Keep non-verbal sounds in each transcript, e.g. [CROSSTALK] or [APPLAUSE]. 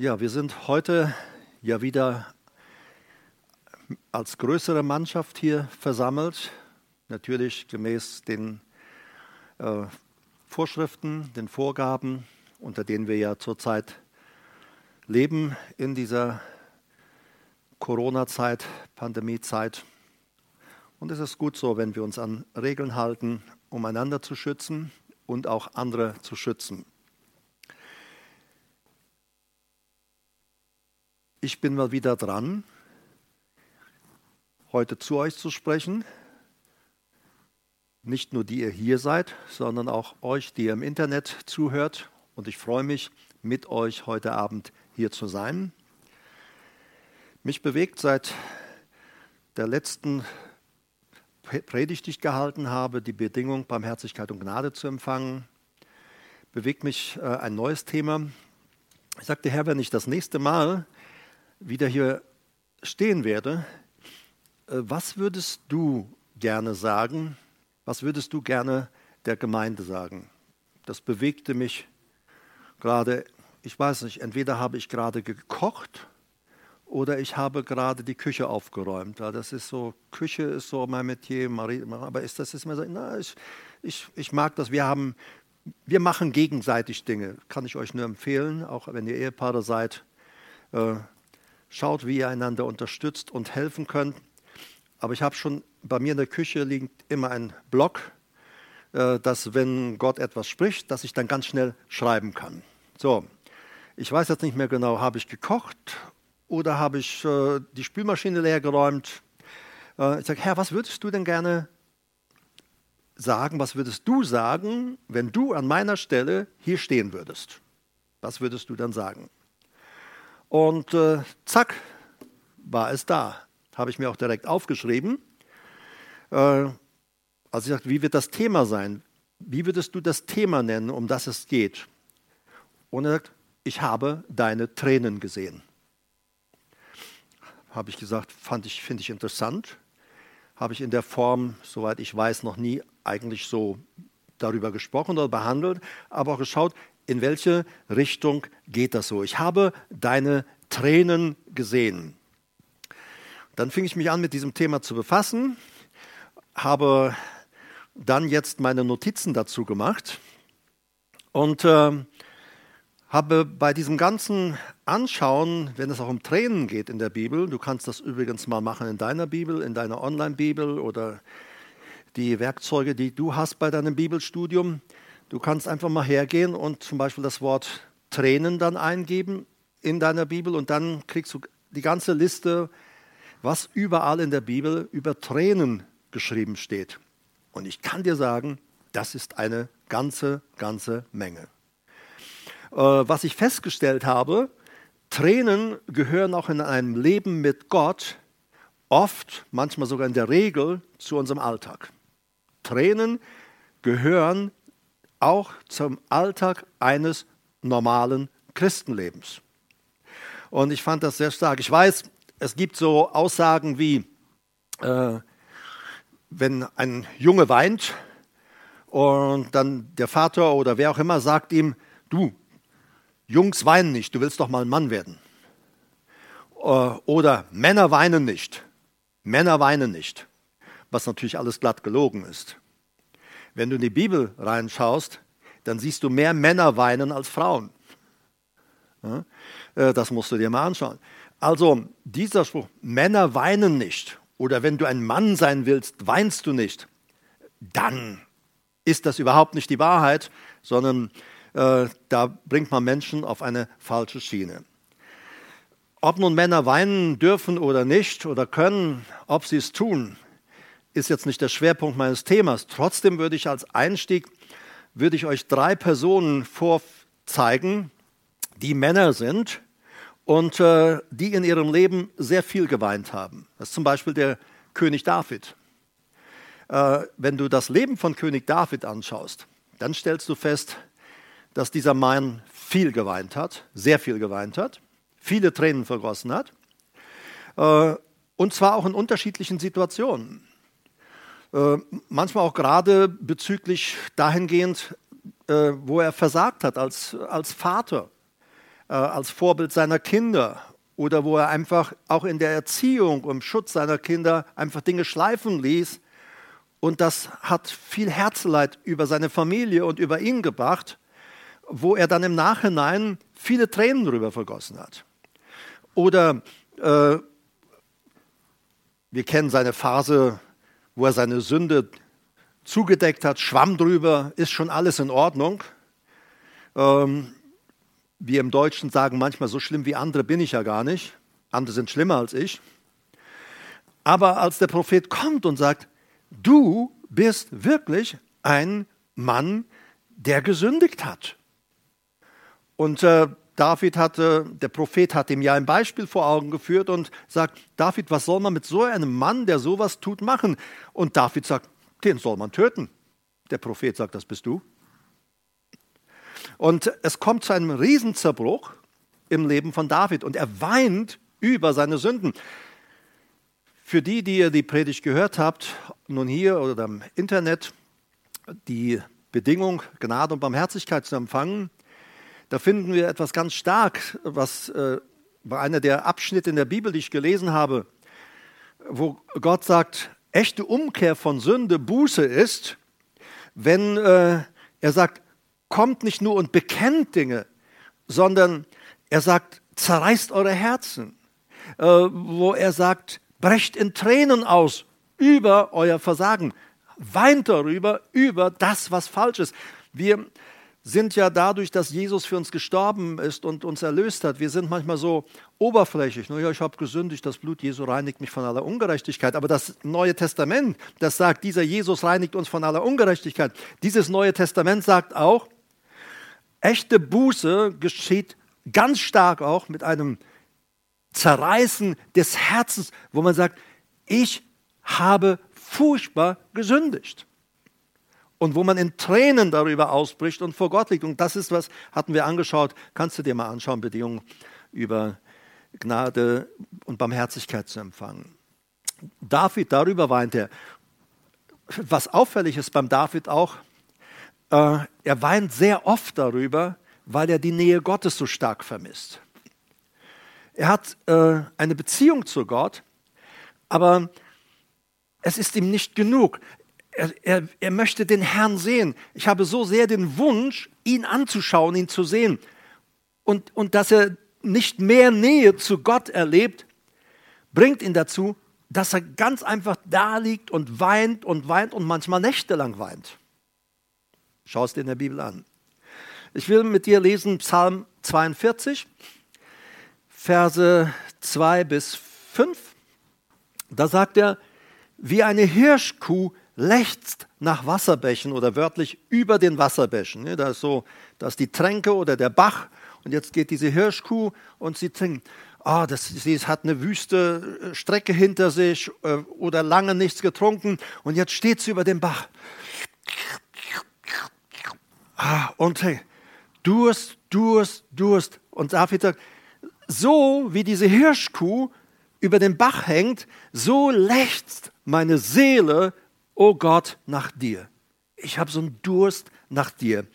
Ja, wir sind heute ja wieder als größere Mannschaft hier versammelt, natürlich gemäß den äh, Vorschriften, den Vorgaben, unter denen wir ja zurzeit leben in dieser Corona-Zeit, Pandemie-Zeit. Und es ist gut so, wenn wir uns an Regeln halten, um einander zu schützen und auch andere zu schützen. Ich bin mal wieder dran, heute zu euch zu sprechen. Nicht nur die ihr hier seid, sondern auch euch, die ihr im Internet zuhört. Und ich freue mich, mit euch heute Abend hier zu sein. Mich bewegt seit der letzten Predigt, die ich gehalten habe, die Bedingung, Barmherzigkeit und Gnade zu empfangen, bewegt mich äh, ein neues Thema. Ich sagte, Herr, wenn ich das nächste Mal wieder hier stehen werde, äh, was würdest du gerne sagen? Was würdest du gerne der Gemeinde sagen? Das bewegte mich gerade, ich weiß nicht, entweder habe ich gerade gekocht oder ich habe gerade die Küche aufgeräumt. Das ist so, Küche ist so mein Metier, aber ist das ist mir so, na, ich, ich, ich mag das. Wir haben, wir machen gegenseitig Dinge, kann ich euch nur empfehlen, auch wenn ihr Ehepaare seid. Äh, Schaut, wie ihr einander unterstützt und helfen könnt. Aber ich habe schon, bei mir in der Küche liegt immer ein Block, äh, dass wenn Gott etwas spricht, dass ich dann ganz schnell schreiben kann. So, ich weiß jetzt nicht mehr genau, habe ich gekocht oder habe ich äh, die Spülmaschine leer geräumt? Äh, ich sage, Herr, was würdest du denn gerne sagen? Was würdest du sagen, wenn du an meiner Stelle hier stehen würdest? Was würdest du dann sagen? Und äh, zack, war es da. Habe ich mir auch direkt aufgeschrieben. Äh, also ich sagte, wie wird das Thema sein? Wie würdest du das Thema nennen, um das es geht? Und er sagt, ich habe deine Tränen gesehen. Habe ich gesagt, ich, finde ich interessant. Habe ich in der Form, soweit ich weiß, noch nie eigentlich so darüber gesprochen oder behandelt, aber auch geschaut, in welche Richtung geht das so? Ich habe deine Tränen gesehen. Dann fing ich mich an, mit diesem Thema zu befassen, habe dann jetzt meine Notizen dazu gemacht und äh, habe bei diesem ganzen Anschauen, wenn es auch um Tränen geht in der Bibel, du kannst das übrigens mal machen in deiner Bibel, in deiner Online-Bibel oder die Werkzeuge, die du hast bei deinem Bibelstudium, Du kannst einfach mal hergehen und zum Beispiel das Wort Tränen dann eingeben in deiner Bibel und dann kriegst du die ganze Liste, was überall in der Bibel über Tränen geschrieben steht. Und ich kann dir sagen, das ist eine ganze, ganze Menge. Äh, was ich festgestellt habe, Tränen gehören auch in einem Leben mit Gott oft, manchmal sogar in der Regel, zu unserem Alltag. Tränen gehören auch zum Alltag eines normalen Christenlebens. Und ich fand das sehr stark. Ich weiß, es gibt so Aussagen wie, äh, wenn ein Junge weint und dann der Vater oder wer auch immer sagt ihm, du, Jungs weinen nicht, du willst doch mal ein Mann werden. Äh, oder Männer weinen nicht, Männer weinen nicht, was natürlich alles glatt gelogen ist. Wenn du in die Bibel reinschaust, dann siehst du mehr Männer weinen als Frauen. Äh, das musst du dir mal anschauen. Also dieser Spruch, Männer weinen nicht, oder wenn du ein Mann sein willst, weinst du nicht, dann ist das überhaupt nicht die Wahrheit, sondern äh, da bringt man Menschen auf eine falsche Schiene. Ob nun Männer weinen dürfen oder nicht oder können, ob sie es tun, ist jetzt nicht der Schwerpunkt meines Themas. Trotzdem würde ich als Einstieg, würde ich euch drei Personen vorzeigen, die Männer sind und äh, die in ihrem Leben sehr viel geweint haben. Das ist zum Beispiel der König David. Äh, wenn du das Leben von König David anschaust, dann stellst du fest, dass dieser Mann viel geweint hat, sehr viel geweint hat, viele Tränen vergossen hat. Äh, und zwar auch in unterschiedlichen Situationen. Äh, manchmal auch gerade bezüglich dahingehend, äh, wo er versagt hat als, als Vater, äh, als Vorbild seiner Kinder oder wo er einfach auch in der Erziehung und Schutz seiner Kinder einfach Dinge schleifen ließ. Und das hat viel Herzeleid über seine Familie und über ihn gebracht, wo er dann im Nachhinein viele Tränen darüber vergossen hat. Oder äh, wir kennen seine Phase, wo er seine Sünde zugedeckt hat, schwamm drüber, ist schon alles in Ordnung. Ähm, wir im Deutschen sagen manchmal, so schlimm wie andere bin ich ja gar nicht. Andere sind schlimmer als ich. Aber als der Prophet kommt und sagt, du bist wirklich ein Mann, der gesündigt hat. Und äh, David hatte, der Prophet hat ihm ja ein Beispiel vor Augen geführt und sagt, David, was soll man mit so einem Mann, der sowas tut, machen? Und David sagt, den soll man töten. Der Prophet sagt, das bist du. Und es kommt zu einem Riesenzerbruch im Leben von David und er weint über seine Sünden. Für die, die ihr die Predigt gehört habt, nun hier oder im Internet, die Bedingung, Gnade und Barmherzigkeit zu empfangen, da finden wir etwas ganz stark, was äh, bei einer der Abschnitte in der Bibel, die ich gelesen habe, wo Gott sagt, echte Umkehr von Sünde Buße ist, wenn äh, er sagt, kommt nicht nur und bekennt Dinge, sondern er sagt, zerreißt eure Herzen, äh, wo er sagt, brecht in Tränen aus über euer Versagen, weint darüber, über das, was falsch ist. Wir sind ja dadurch, dass Jesus für uns gestorben ist und uns erlöst hat, wir sind manchmal so oberflächlich. Naja, ich habe gesündigt, das Blut Jesu reinigt mich von aller Ungerechtigkeit. Aber das Neue Testament, das sagt, dieser Jesus reinigt uns von aller Ungerechtigkeit. Dieses Neue Testament sagt auch, Echte Buße geschieht ganz stark auch mit einem Zerreißen des Herzens, wo man sagt, ich habe furchtbar gesündigt. Und wo man in Tränen darüber ausbricht und vor Gott liegt. Und das ist was, hatten wir angeschaut, kannst du dir mal anschauen, Bedingungen über Gnade und Barmherzigkeit zu empfangen. David, darüber weint er. Was auffällig ist beim David auch, äh, er weint sehr oft darüber, weil er die Nähe Gottes so stark vermisst. Er hat äh, eine Beziehung zu Gott, aber es ist ihm nicht genug. Er, er, er möchte den Herrn sehen. Ich habe so sehr den Wunsch, ihn anzuschauen, ihn zu sehen. Und, und dass er nicht mehr Nähe zu Gott erlebt, bringt ihn dazu, dass er ganz einfach da liegt und weint und weint und manchmal nächtelang weint. Schau es dir in der Bibel an. Ich will mit dir lesen Psalm 42, Verse 2 bis 5. Da sagt er, wie eine Hirschkuh lechzt nach Wasserbächen oder wörtlich über den Wasserbächen. Da ist so, da ist die Tränke oder der Bach und jetzt geht diese Hirschkuh und sie trinkt. Ah, das, sie hat eine wüste äh, Strecke hinter sich äh, oder lange nichts getrunken und jetzt steht sie über dem Bach Ah, und hey, Durst, Durst, Durst. Und David sagt, so wie diese Hirschkuh über den Bach hängt, so lechzt meine Seele, oh Gott, nach dir. Ich habe so einen Durst nach dir.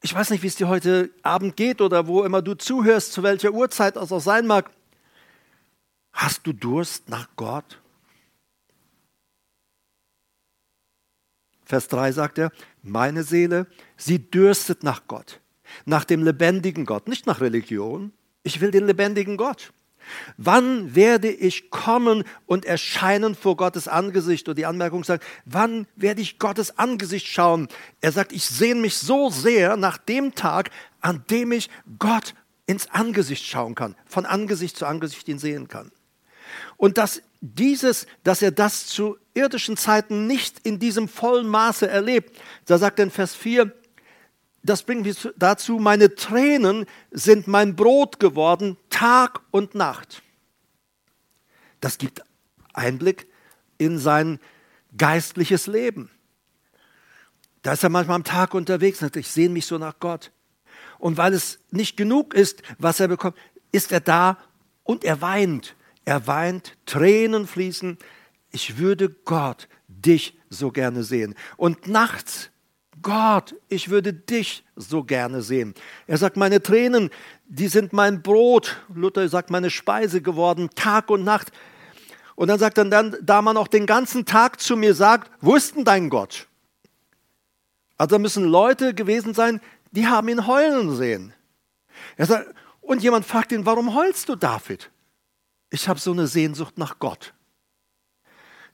Ich weiß nicht, wie es dir heute Abend geht oder wo immer du zuhörst, zu welcher Uhrzeit es auch sein mag. Hast du Durst nach Gott? Vers 3 sagt er, meine Seele, sie dürstet nach Gott, nach dem lebendigen Gott, nicht nach Religion. Ich will den lebendigen Gott. Wann werde ich kommen und erscheinen vor Gottes Angesicht? Und die Anmerkung sagt, wann werde ich Gottes Angesicht schauen? Er sagt, ich sehne mich so sehr nach dem Tag, an dem ich Gott ins Angesicht schauen kann, von Angesicht zu Angesicht ihn sehen kann. Und dass dieses, dass er das zu irdischen Zeiten nicht in diesem vollen Maße erlebt. Da sagt er in Vers 4, das bringt mich dazu, meine Tränen sind mein Brot geworden, Tag und Nacht. Das gibt Einblick in sein geistliches Leben. Da ist er manchmal am Tag unterwegs und sagt, ich sehne mich so nach Gott. Und weil es nicht genug ist, was er bekommt, ist er da und er weint. Er weint, Tränen fließen, ich würde Gott, dich so gerne sehen. Und nachts Gott, ich würde dich so gerne sehen. Er sagt, meine Tränen, die sind mein Brot. Luther sagt, meine Speise geworden, Tag und Nacht. Und dann sagt er dann, da man auch den ganzen Tag zu mir sagt, wo ist denn dein Gott? Also müssen Leute gewesen sein, die haben ihn heulen sehen. Er sagt, und jemand fragt ihn, warum heulst du, David? Ich habe so eine Sehnsucht nach Gott.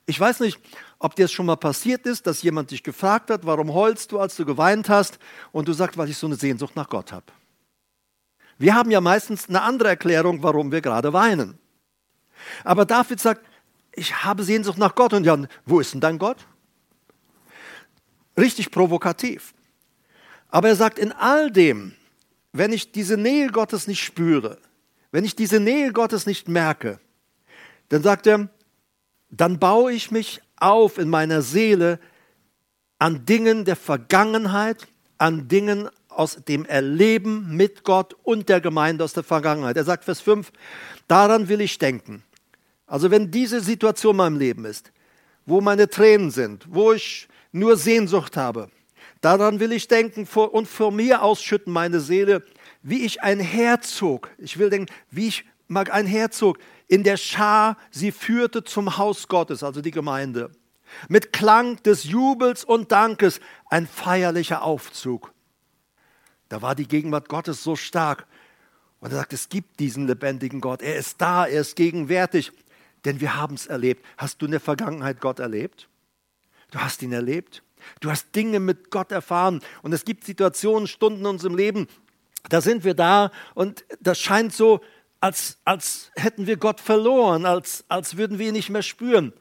Ich weiß nicht, ob dir es schon mal passiert ist, dass jemand dich gefragt hat, warum heulst du, als du geweint hast, und du sagst, weil ich so eine Sehnsucht nach Gott habe. Wir haben ja meistens eine andere Erklärung, warum wir gerade weinen. Aber David sagt, ich habe Sehnsucht nach Gott. Und Jan, wo ist denn dein Gott? Richtig provokativ. Aber er sagt, in all dem, wenn ich diese Nähe Gottes nicht spüre, wenn ich diese Nähe Gottes nicht merke, dann sagt er, dann baue ich mich auf in meiner Seele an Dingen der Vergangenheit, an Dingen aus dem Erleben mit Gott und der Gemeinde aus der Vergangenheit. Er sagt Vers 5, daran will ich denken. Also wenn diese Situation in meinem Leben ist, wo meine Tränen sind, wo ich nur Sehnsucht habe, daran will ich denken und vor mir ausschütten meine Seele, wie ich ein Herzog, ich will denken, wie ich mag ein Herzog in der Schar sie führte zum Haus Gottes, also die Gemeinde. Mit Klang des Jubels und Dankes ein feierlicher Aufzug. Da war die Gegenwart Gottes so stark. Und er sagt, es gibt diesen lebendigen Gott. Er ist da, er ist gegenwärtig. Denn wir haben es erlebt. Hast du in der Vergangenheit Gott erlebt? Du hast ihn erlebt. Du hast Dinge mit Gott erfahren. Und es gibt Situationen, Stunden in unserem Leben, da sind wir da und das scheint so, als, als hätten wir Gott verloren, als, als würden wir ihn nicht mehr spüren.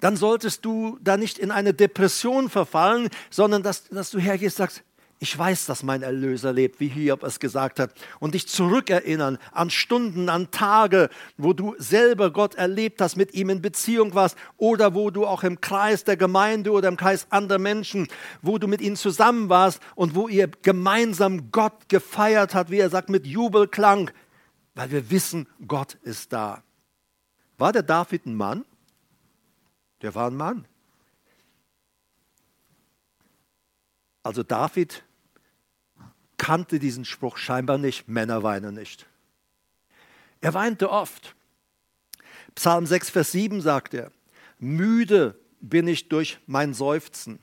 Dann solltest du da nicht in eine Depression verfallen, sondern dass, dass du hergehst und sagst, ich weiß, dass mein Erlöser lebt, wie Hiob es gesagt hat, und dich zurückerinnern an Stunden, an Tage, wo du selber Gott erlebt hast, mit ihm in Beziehung warst, oder wo du auch im Kreis der Gemeinde oder im Kreis anderer Menschen, wo du mit ihnen zusammen warst und wo ihr gemeinsam Gott gefeiert habt, wie er sagt, mit Jubelklang, weil wir wissen, Gott ist da. War der David ein Mann? Der war ein Mann. Also David kannte diesen Spruch scheinbar nicht, Männer weinen nicht. Er weinte oft. Psalm 6, Vers 7 sagt er, müde bin ich durch mein Seufzen.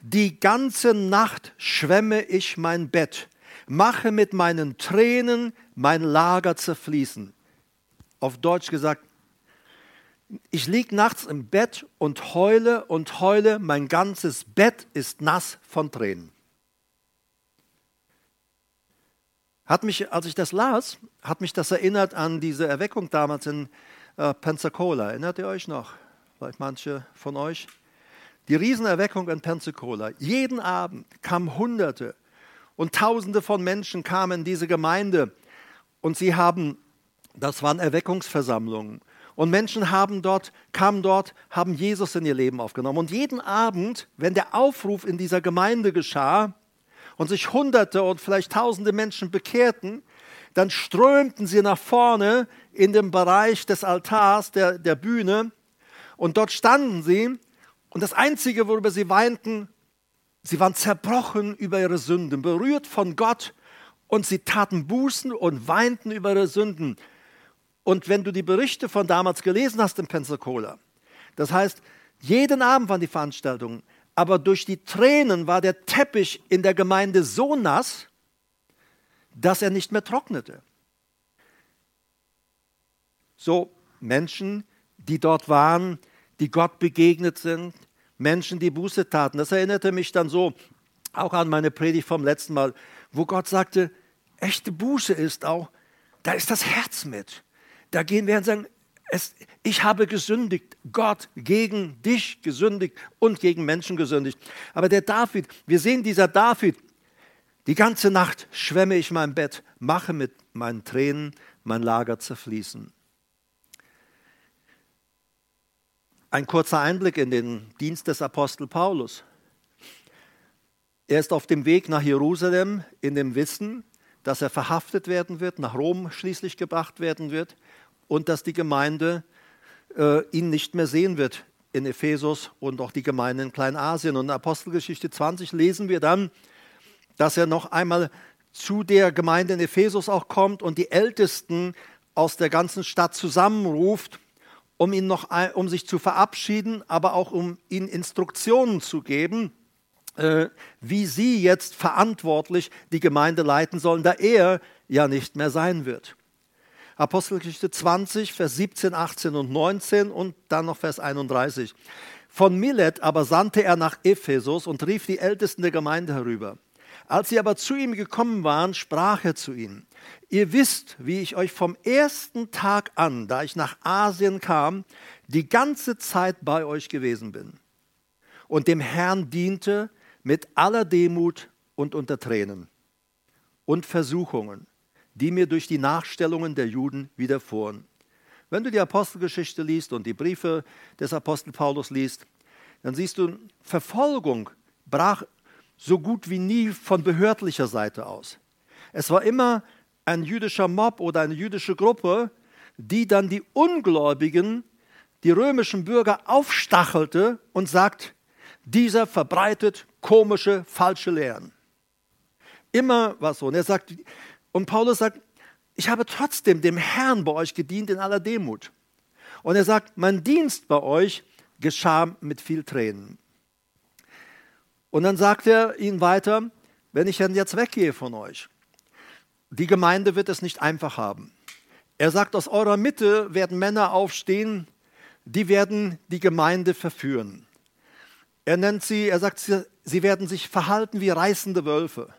Die ganze Nacht schwemme ich mein Bett, mache mit meinen Tränen mein Lager zerfließen. Auf Deutsch gesagt, ich liege nachts im Bett und heule und heule, mein ganzes Bett ist nass von Tränen. Hat mich, als ich das las, hat mich das erinnert an diese Erweckung damals in äh, Pensacola. Erinnert ihr euch noch? Vielleicht manche von euch. Die Riesenerweckung in Pensacola. Jeden Abend kamen Hunderte und Tausende von Menschen kamen in diese Gemeinde und sie haben, das waren Erweckungsversammlungen. Und Menschen haben dort, kamen dort, haben Jesus in ihr Leben aufgenommen. Und jeden Abend, wenn der Aufruf in dieser Gemeinde geschah, und sich Hunderte und vielleicht Tausende Menschen bekehrten, dann strömten sie nach vorne in den Bereich des Altars, der, der Bühne, und dort standen sie, und das Einzige, worüber sie weinten, sie waren zerbrochen über ihre Sünden, berührt von Gott, und sie taten Bußen und weinten über ihre Sünden. Und wenn du die Berichte von damals gelesen hast in Pensacola, das heißt, jeden Abend waren die Veranstaltungen, aber durch die Tränen war der Teppich in der Gemeinde so nass, dass er nicht mehr trocknete. So Menschen, die dort waren, die Gott begegnet sind, Menschen, die Buße taten. Das erinnerte mich dann so auch an meine Predigt vom letzten Mal, wo Gott sagte, echte Buße ist auch, da ist das Herz mit. Da gehen wir und sagen, es, ich habe gesündigt, Gott gegen dich gesündigt und gegen Menschen gesündigt. Aber der David, wir sehen dieser David, die ganze Nacht schwemme ich mein Bett, mache mit meinen Tränen mein Lager zerfließen. Ein kurzer Einblick in den Dienst des Apostel Paulus. Er ist auf dem Weg nach Jerusalem in dem Wissen, dass er verhaftet werden wird, nach Rom schließlich gebracht werden wird und dass die Gemeinde äh, ihn nicht mehr sehen wird in Ephesus und auch die Gemeinde in Kleinasien. Und in Apostelgeschichte 20 lesen wir dann, dass er noch einmal zu der Gemeinde in Ephesus auch kommt und die Ältesten aus der ganzen Stadt zusammenruft, um, ihn noch, um sich zu verabschieden, aber auch um ihnen Instruktionen zu geben, äh, wie sie jetzt verantwortlich die Gemeinde leiten sollen, da er ja nicht mehr sein wird. Apostelgeschichte 20, Vers 17, 18 und 19 und dann noch Vers 31. Von Milet aber sandte er nach Ephesus und rief die Ältesten der Gemeinde herüber. Als sie aber zu ihm gekommen waren, sprach er zu ihnen, ihr wisst, wie ich euch vom ersten Tag an, da ich nach Asien kam, die ganze Zeit bei euch gewesen bin und dem Herrn diente mit aller Demut und unter Tränen und Versuchungen die mir durch die Nachstellungen der Juden widerfuhren. Wenn du die Apostelgeschichte liest und die Briefe des Apostel Paulus liest, dann siehst du, Verfolgung brach so gut wie nie von behördlicher Seite aus. Es war immer ein jüdischer Mob oder eine jüdische Gruppe, die dann die Ungläubigen, die römischen Bürger aufstachelte und sagt, dieser verbreitet komische, falsche Lehren. Immer war es so. Und er sagt, und Paulus sagt, ich habe trotzdem dem Herrn bei euch gedient in aller Demut. Und er sagt, mein Dienst bei euch geschah mit viel Tränen. Und dann sagt er ihnen weiter, wenn ich dann jetzt weggehe von euch, die Gemeinde wird es nicht einfach haben. Er sagt, aus eurer Mitte werden Männer aufstehen, die werden die Gemeinde verführen. Er nennt sie, er sagt, sie werden sich verhalten wie reißende Wölfe.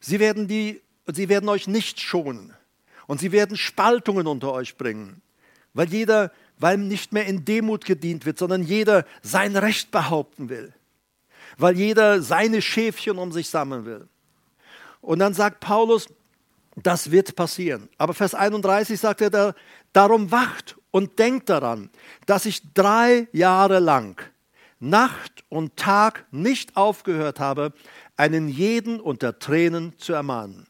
Sie werden die sie werden euch nicht schonen. Und sie werden Spaltungen unter euch bringen, weil jeder, weil nicht mehr in Demut gedient wird, sondern jeder sein Recht behaupten will, weil jeder seine Schäfchen um sich sammeln will. Und dann sagt Paulus, das wird passieren. Aber Vers 31 sagt er da, darum wacht und denkt daran, dass ich drei Jahre lang Nacht und Tag nicht aufgehört habe, einen jeden unter Tränen zu ermahnen.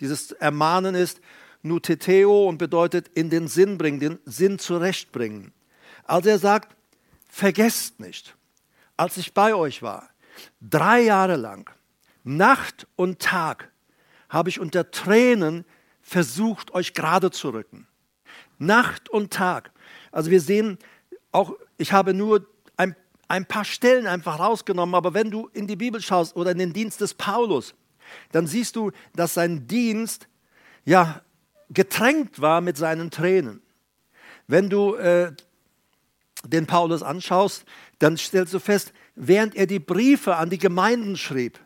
Dieses Ermahnen ist nuteteo und bedeutet in den Sinn bringen, den Sinn zurechtbringen. Also er sagt, vergesst nicht, als ich bei euch war, drei Jahre lang, Nacht und Tag, habe ich unter Tränen versucht, euch gerade zu rücken. Nacht und Tag. Also wir sehen auch, ich habe nur ein, ein paar Stellen einfach rausgenommen, aber wenn du in die Bibel schaust oder in den Dienst des Paulus, dann siehst du, dass sein Dienst ja getränkt war mit seinen Tränen. Wenn du äh, den Paulus anschaust, dann stellst du fest, während er die Briefe an die Gemeinden schrieb,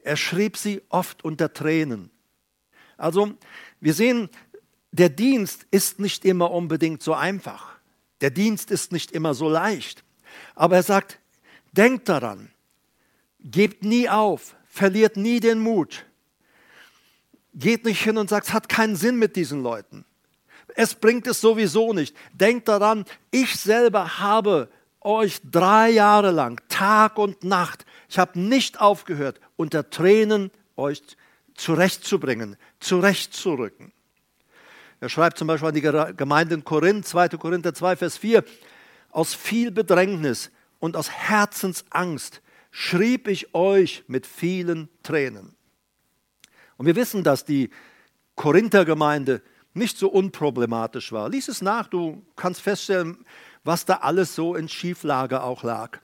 er schrieb sie oft unter Tränen. Also wir sehen, der Dienst ist nicht immer unbedingt so einfach. Der Dienst ist nicht immer so leicht. Aber er sagt, denkt daran, gebt nie auf, verliert nie den Mut. Geht nicht hin und sagt, es hat keinen Sinn mit diesen Leuten. Es bringt es sowieso nicht. Denkt daran, ich selber habe euch drei Jahre lang, Tag und Nacht, ich habe nicht aufgehört, unter Tränen euch zurechtzubringen, zurechtzurücken. Er schreibt zum Beispiel an die Gemeinde in Korinth, 2. Korinther 2, Vers 4, aus viel Bedrängnis und aus Herzensangst schrieb ich euch mit vielen Tränen. Und wir wissen, dass die Korinther-Gemeinde nicht so unproblematisch war. Lies es nach, du kannst feststellen, was da alles so in Schieflage auch lag.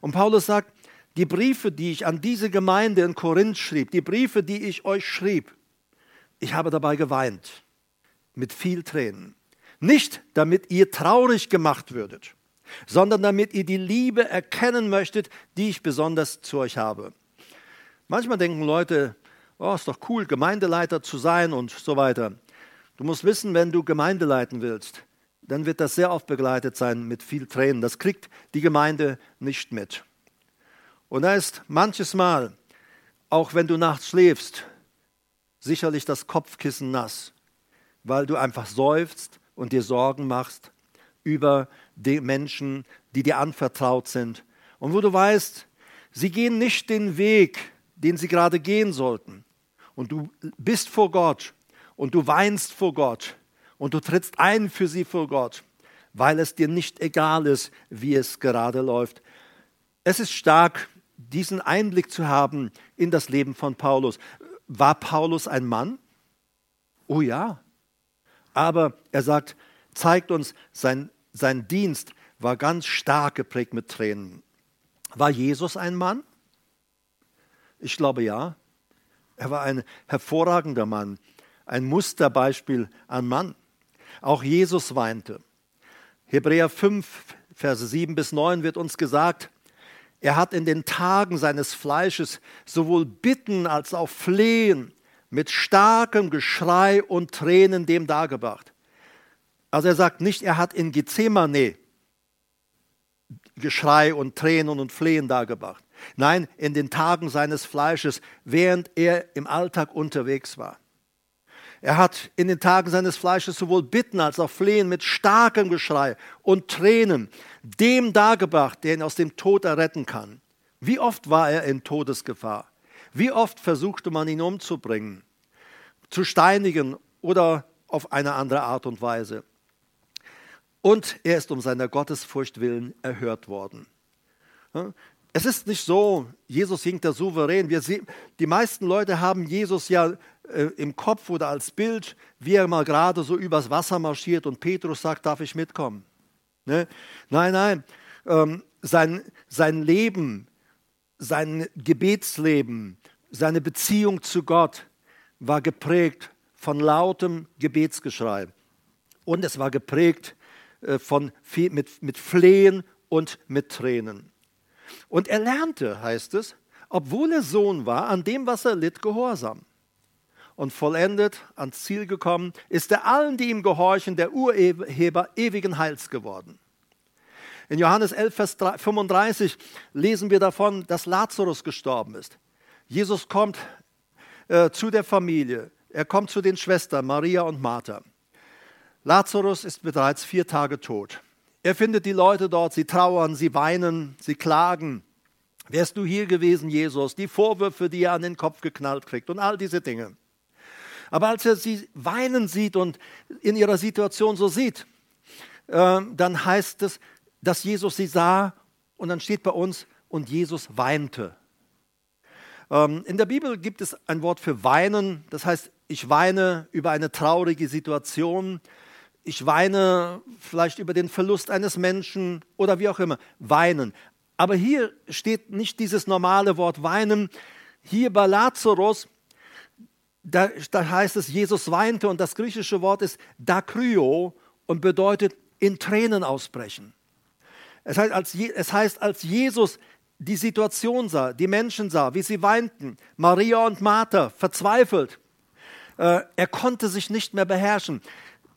Und Paulus sagt, die Briefe, die ich an diese Gemeinde in Korinth schrieb, die Briefe, die ich euch schrieb, ich habe dabei geweint, mit viel Tränen. Nicht, damit ihr traurig gemacht würdet, sondern damit ihr die Liebe erkennen möchtet, die ich besonders zu euch habe. Manchmal denken Leute, oh, ist doch cool, Gemeindeleiter zu sein und so weiter. Du musst wissen, wenn du Gemeinde leiten willst, dann wird das sehr oft begleitet sein mit viel Tränen. Das kriegt die Gemeinde nicht mit. Und da ist manches Mal, auch wenn du nachts schläfst, sicherlich das Kopfkissen nass, weil du einfach seufzt und dir Sorgen machst über die Menschen, die dir anvertraut sind. Und wo du weißt, sie gehen nicht den Weg, den sie gerade gehen sollten. Und du bist vor Gott und du weinst vor Gott und du trittst ein für sie vor Gott. weil es dir nicht egal ist, wie es gerade läuft. Es ist stark, diesen Einblick zu haben in das Leben von Paulus. War Paulus ein Mann? Oh ja. Aber er sagt, zeigt uns, sein, sein Dienst war ganz stark geprägt mit Tränen. War Jesus ein Mann? Ich glaube ja. Er war ein hervorragender Mann, ein Musterbeispiel an Mann. Auch Jesus weinte. Hebräer 5, Verse 7 bis 9 wird uns gesagt, er hat in den Tagen seines Fleisches sowohl Bitten als auch Flehen mit starkem Geschrei und Tränen dem dargebracht. Also er sagt nicht, er hat in Gethsemane Geschrei und Tränen und Flehen dargebracht. Nein, in den Tagen seines Fleisches, während er im Alltag unterwegs war. Er hat in den Tagen seines Fleisches sowohl Bitten als auch Flehen mit starkem Geschrei und Tränen dem dargebracht, der ihn aus dem Tod erretten kann. Wie oft war er in Todesgefahr? Wie oft versuchte man ihn umzubringen, zu steinigen oder auf eine andere Art und Weise? Und er ist um seiner Gottesfurcht willen erhört worden. Es ist nicht so, Jesus hinkt da souverän. Wir die meisten Leute haben Jesus ja im Kopf oder als Bild, wie er mal gerade so übers Wasser marschiert und Petrus sagt, darf ich mitkommen? Ne? Nein, nein. Ähm, sein, sein Leben, sein Gebetsleben, seine Beziehung zu Gott war geprägt von lautem Gebetsgeschrei. Und es war geprägt äh, von, mit, mit Flehen und mit Tränen. Und er lernte, heißt es, obwohl er Sohn war, an dem, was er litt, gehorsam. Und vollendet, ans Ziel gekommen, ist er allen, die ihm gehorchen, der Urheber ewigen Heils geworden. In Johannes 11, Vers 35 lesen wir davon, dass Lazarus gestorben ist. Jesus kommt äh, zu der Familie. Er kommt zu den Schwestern Maria und Martha. Lazarus ist bereits vier Tage tot. Er findet die Leute dort, sie trauern, sie weinen, sie klagen. Wärst du hier gewesen, Jesus? Die Vorwürfe, die er an den Kopf geknallt kriegt und all diese Dinge. Aber als er sie weinen sieht und in ihrer Situation so sieht, äh, dann heißt es, dass Jesus sie sah und dann steht bei uns, und Jesus weinte. Ähm, in der Bibel gibt es ein Wort für weinen, das heißt, ich weine über eine traurige Situation, ich weine vielleicht über den Verlust eines Menschen oder wie auch immer, weinen. Aber hier steht nicht dieses normale Wort weinen. Hier bei Lazarus, da, da heißt es, Jesus weinte und das griechische Wort ist dakryo und bedeutet in Tränen ausbrechen. Es heißt, als, es heißt, als Jesus die Situation sah, die Menschen sah, wie sie weinten, Maria und Martha verzweifelt, äh, er konnte sich nicht mehr beherrschen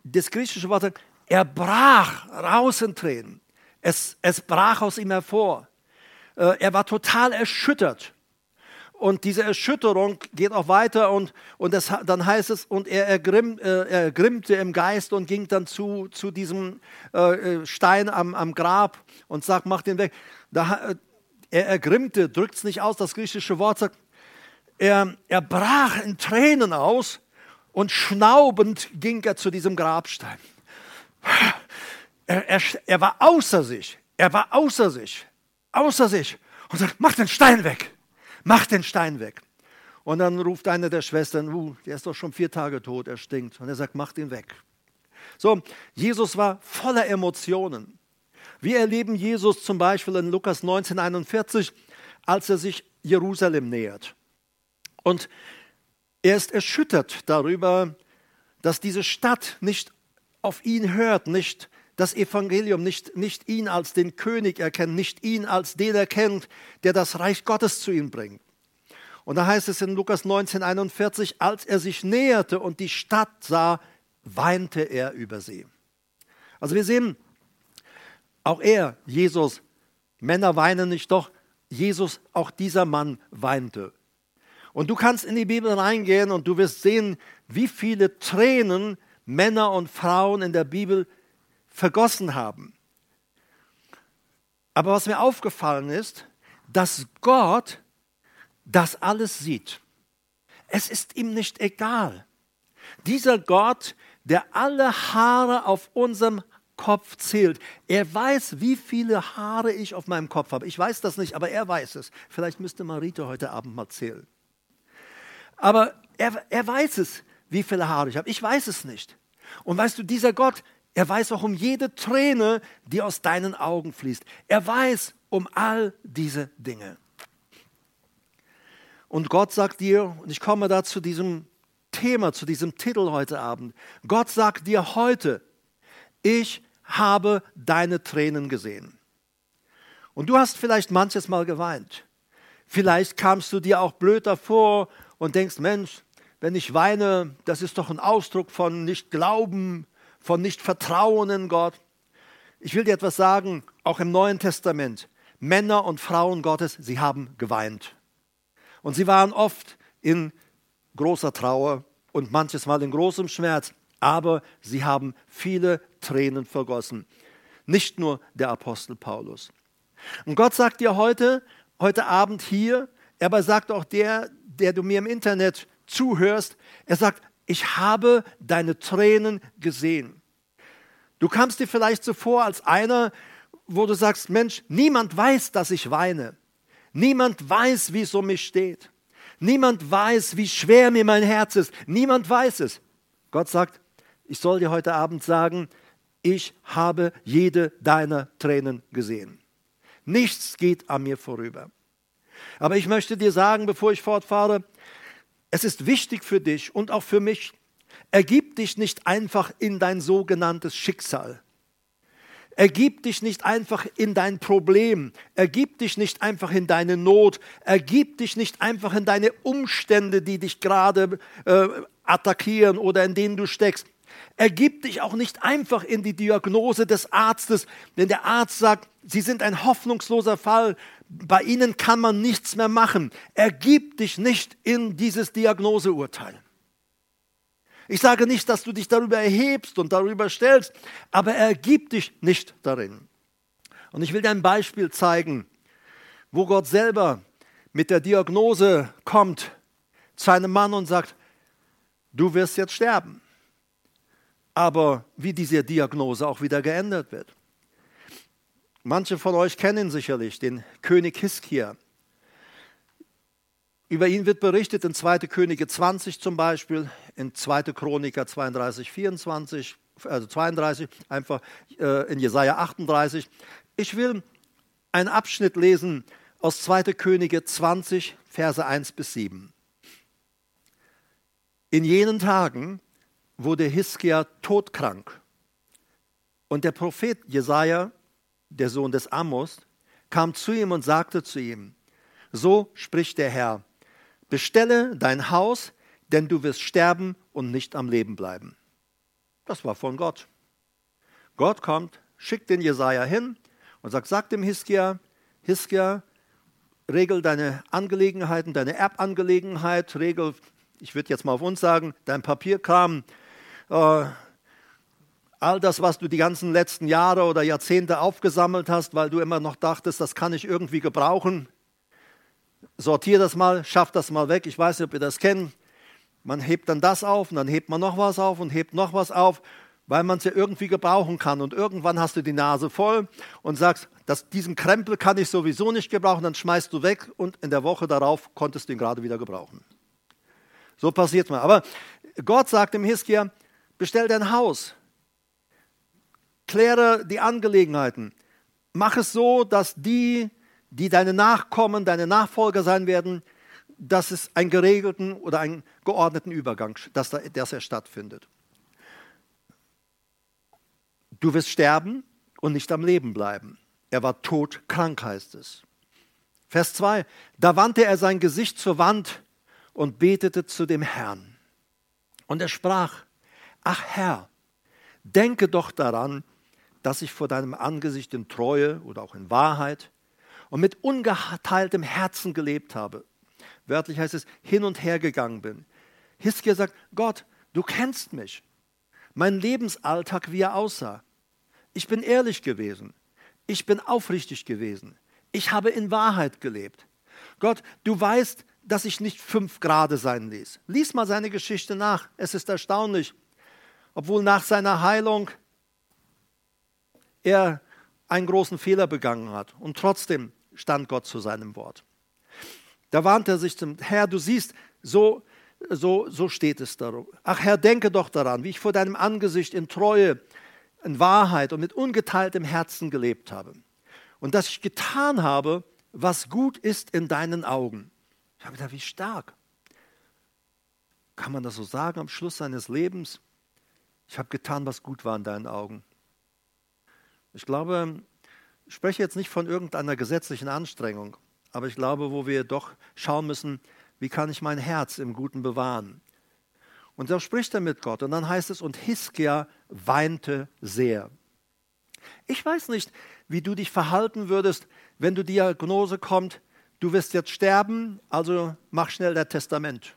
das griechische Wort, er brach raus in Tränen. Es, es brach aus ihm hervor. Äh, er war total erschüttert. Und diese Erschütterung geht auch weiter und, und das, dann heißt es, und er, ergrimm, äh, er ergrimmte im Geist und ging dann zu, zu diesem äh, äh Stein am, am Grab und sagt, mach den weg. Da, äh, er ergrimmte, drückt es nicht aus, das griechische Wort sagt, er, er brach in Tränen aus und schnaubend ging er zu diesem Grabstein. Er, er, er war außer sich. Er war außer sich. Außer sich. Und sagt, mach den Stein weg. Mach den Stein weg. Und dann ruft eine der Schwestern, uh, der ist doch schon vier Tage tot, er stinkt. Und er sagt, mach den weg. So, Jesus war voller Emotionen. Wir erleben Jesus zum Beispiel in Lukas 1941, als er sich Jerusalem nähert. Und er ist erschüttert darüber, dass diese Stadt nicht auf ihn hört, nicht das Evangelium, nicht, nicht ihn als den König erkennt, nicht ihn als den erkennt, der das Reich Gottes zu ihm bringt. Und da heißt es in Lukas 19, 41, als er sich näherte und die Stadt sah, weinte er über sie. Also wir sehen, auch er, Jesus, Männer weinen nicht, doch Jesus, auch dieser Mann weinte. Und du kannst in die Bibel reingehen und du wirst sehen, wie viele Tränen Männer und Frauen in der Bibel vergossen haben. Aber was mir aufgefallen ist, dass Gott das alles sieht. Es ist ihm nicht egal. Dieser Gott, der alle Haare auf unserem Kopf zählt. Er weiß, wie viele Haare ich auf meinem Kopf habe. Ich weiß das nicht, aber er weiß es. Vielleicht müsste Marita heute Abend mal zählen. Aber er, er weiß es, wie viele Haare ich habe. Ich weiß es nicht. Und weißt du, dieser Gott, er weiß auch um jede Träne, die aus deinen Augen fließt. Er weiß um all diese Dinge. Und Gott sagt dir, und ich komme da zu diesem Thema, zu diesem Titel heute Abend. Gott sagt dir heute, ich habe deine Tränen gesehen. Und du hast vielleicht manches Mal geweint. Vielleicht kamst du dir auch blöd davor und denkst, Mensch, wenn ich weine, das ist doch ein Ausdruck von nicht Glauben, von nicht Vertrauen in Gott. Ich will dir etwas sagen, auch im Neuen Testament. Männer und Frauen Gottes, sie haben geweint. Und sie waren oft in großer Trauer und manches Mal in großem Schmerz, aber sie haben viele Tränen vergossen. Nicht nur der Apostel Paulus. Und Gott sagt dir heute, heute Abend hier, aber sagt auch der, der du mir im Internet zuhörst, er sagt, ich habe deine Tränen gesehen. Du kamst dir vielleicht so vor als einer, wo du sagst, Mensch, niemand weiß, dass ich weine. Niemand weiß, wie es um mich steht. Niemand weiß, wie schwer mir mein Herz ist. Niemand weiß es. Gott sagt, ich soll dir heute Abend sagen, ich habe jede deiner Tränen gesehen. Nichts geht an mir vorüber. Aber ich möchte dir sagen, bevor ich fortfahre, es ist wichtig für dich und auch für mich, ergib dich nicht einfach in dein sogenanntes Schicksal. Ergib dich nicht einfach in dein Problem. Ergib dich nicht einfach in deine Not. Ergib dich nicht einfach in deine Umstände, die dich gerade äh, attackieren oder in denen du steckst. Ergib dich auch nicht einfach in die Diagnose des Arztes, wenn der Arzt sagt, Sie sind ein hoffnungsloser Fall, bei Ihnen kann man nichts mehr machen. Ergib dich nicht in dieses Diagnoseurteil. Ich sage nicht, dass du dich darüber erhebst und darüber stellst, aber ergib dich nicht darin. Und ich will dir ein Beispiel zeigen, wo Gott selber mit der Diagnose kommt zu einem Mann und sagt, du wirst jetzt sterben. Aber wie diese Diagnose auch wieder geändert wird. Manche von euch kennen sicherlich den König Hiskia. Über ihn wird berichtet in 2. Könige 20 zum Beispiel, in 2. Chroniker 32, 24, also 32, einfach äh, in Jesaja 38. Ich will einen Abschnitt lesen aus 2. Könige 20, Verse 1 bis 7. In jenen Tagen wurde Hiskia todkrank. Und der Prophet Jesaja, der Sohn des Amos, kam zu ihm und sagte zu ihm: So spricht der Herr bestelle dein Haus, denn du wirst sterben und nicht am Leben bleiben. Das war von Gott. Gott kommt, schickt den Jesaja hin und sagt, sag dem Hiskia, Hiskia, regel deine Angelegenheiten, deine Erbangelegenheit, regel, ich würde jetzt mal auf uns sagen, dein Papierkram, äh, all das, was du die ganzen letzten Jahre oder Jahrzehnte aufgesammelt hast, weil du immer noch dachtest, das kann ich irgendwie gebrauchen, sortiere das mal, schaff das mal weg. Ich weiß nicht, ob ihr das kennt. Man hebt dann das auf und dann hebt man noch was auf und hebt noch was auf, weil man es ja irgendwie gebrauchen kann. Und irgendwann hast du die Nase voll und sagst, das, diesen Krempel kann ich sowieso nicht gebrauchen, dann schmeißt du weg und in der Woche darauf konntest du ihn gerade wieder gebrauchen. So passiert mal. Aber Gott sagt dem Hiskia, bestell dein Haus, kläre die Angelegenheiten, mach es so, dass die, die deine Nachkommen, deine Nachfolger sein werden, dass es einen geregelten oder einen geordneten Übergang, dass, da, dass er stattfindet. Du wirst sterben und nicht am Leben bleiben. Er war todkrank, heißt es. Vers 2. Da wandte er sein Gesicht zur Wand und betete zu dem Herrn. Und er sprach, ach Herr, denke doch daran, dass ich vor deinem Angesicht in Treue oder auch in Wahrheit und mit ungeteiltem Herzen gelebt habe. Wörtlich heißt es, hin und her gegangen bin. Hiskia sagt, Gott, du kennst mich. Mein Lebensalltag, wie er aussah. Ich bin ehrlich gewesen. Ich bin aufrichtig gewesen. Ich habe in Wahrheit gelebt. Gott, du weißt, dass ich nicht fünf Grade sein ließ. Lies mal seine Geschichte nach. Es ist erstaunlich. Obwohl nach seiner Heilung er einen großen Fehler begangen hat. Und trotzdem stand Gott zu seinem Wort. Da warnt er sich zum Herr, du siehst, so, so, so steht es darum. Ach Herr, denke doch daran, wie ich vor deinem Angesicht in Treue, in Wahrheit und mit ungeteiltem Herzen gelebt habe. Und dass ich getan habe, was gut ist in deinen Augen. Ich habe gedacht, wie stark. Kann man das so sagen am Schluss seines Lebens? Ich habe getan, was gut war in deinen Augen. Ich glaube, ich spreche jetzt nicht von irgendeiner gesetzlichen Anstrengung, aber ich glaube, wo wir doch schauen müssen, wie kann ich mein Herz im Guten bewahren. Und da spricht er mit Gott und dann heißt es, und Hiskia weinte sehr. Ich weiß nicht, wie du dich verhalten würdest, wenn die Diagnose kommt, du wirst jetzt sterben, also mach schnell das Testament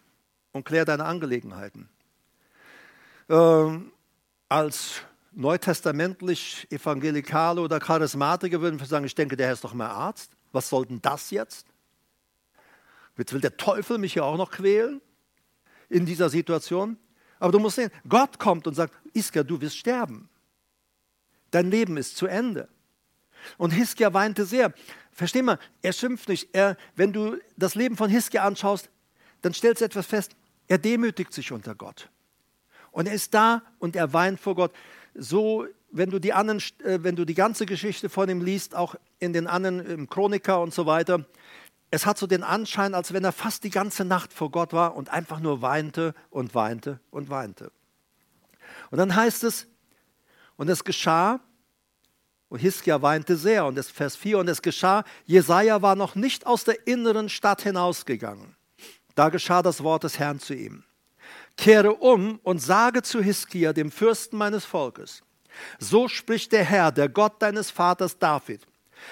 und klär deine Angelegenheiten. Ähm, als neutestamentlich Evangelikale oder Charismatiker würden sagen, ich denke, der Herr ist doch mal Arzt. Was soll denn das jetzt? Jetzt will der Teufel mich ja auch noch quälen in dieser Situation. Aber du musst sehen, Gott kommt und sagt, Iska, du wirst sterben. Dein Leben ist zu Ende. Und Hiskia weinte sehr. Versteh mal, er schimpft nicht. Er, wenn du das Leben von Hiskia anschaust, dann stellst du etwas fest. Er demütigt sich unter Gott. Und er ist da und er weint vor Gott. So, wenn du die, anderen, äh, wenn du die ganze Geschichte von ihm liest, auch in den anderen im Chroniker und so weiter, es hat so den Anschein, als wenn er fast die ganze Nacht vor Gott war und einfach nur weinte und weinte und weinte. Und dann heißt es, und es geschah, und Hiskia weinte sehr, und es Vers 4, und es geschah, Jesaja war noch nicht aus der inneren Stadt hinausgegangen. Da geschah das Wort des Herrn zu ihm kehre um und sage zu Hiskia, dem Fürsten meines Volkes, so spricht der Herr, der Gott deines Vaters David,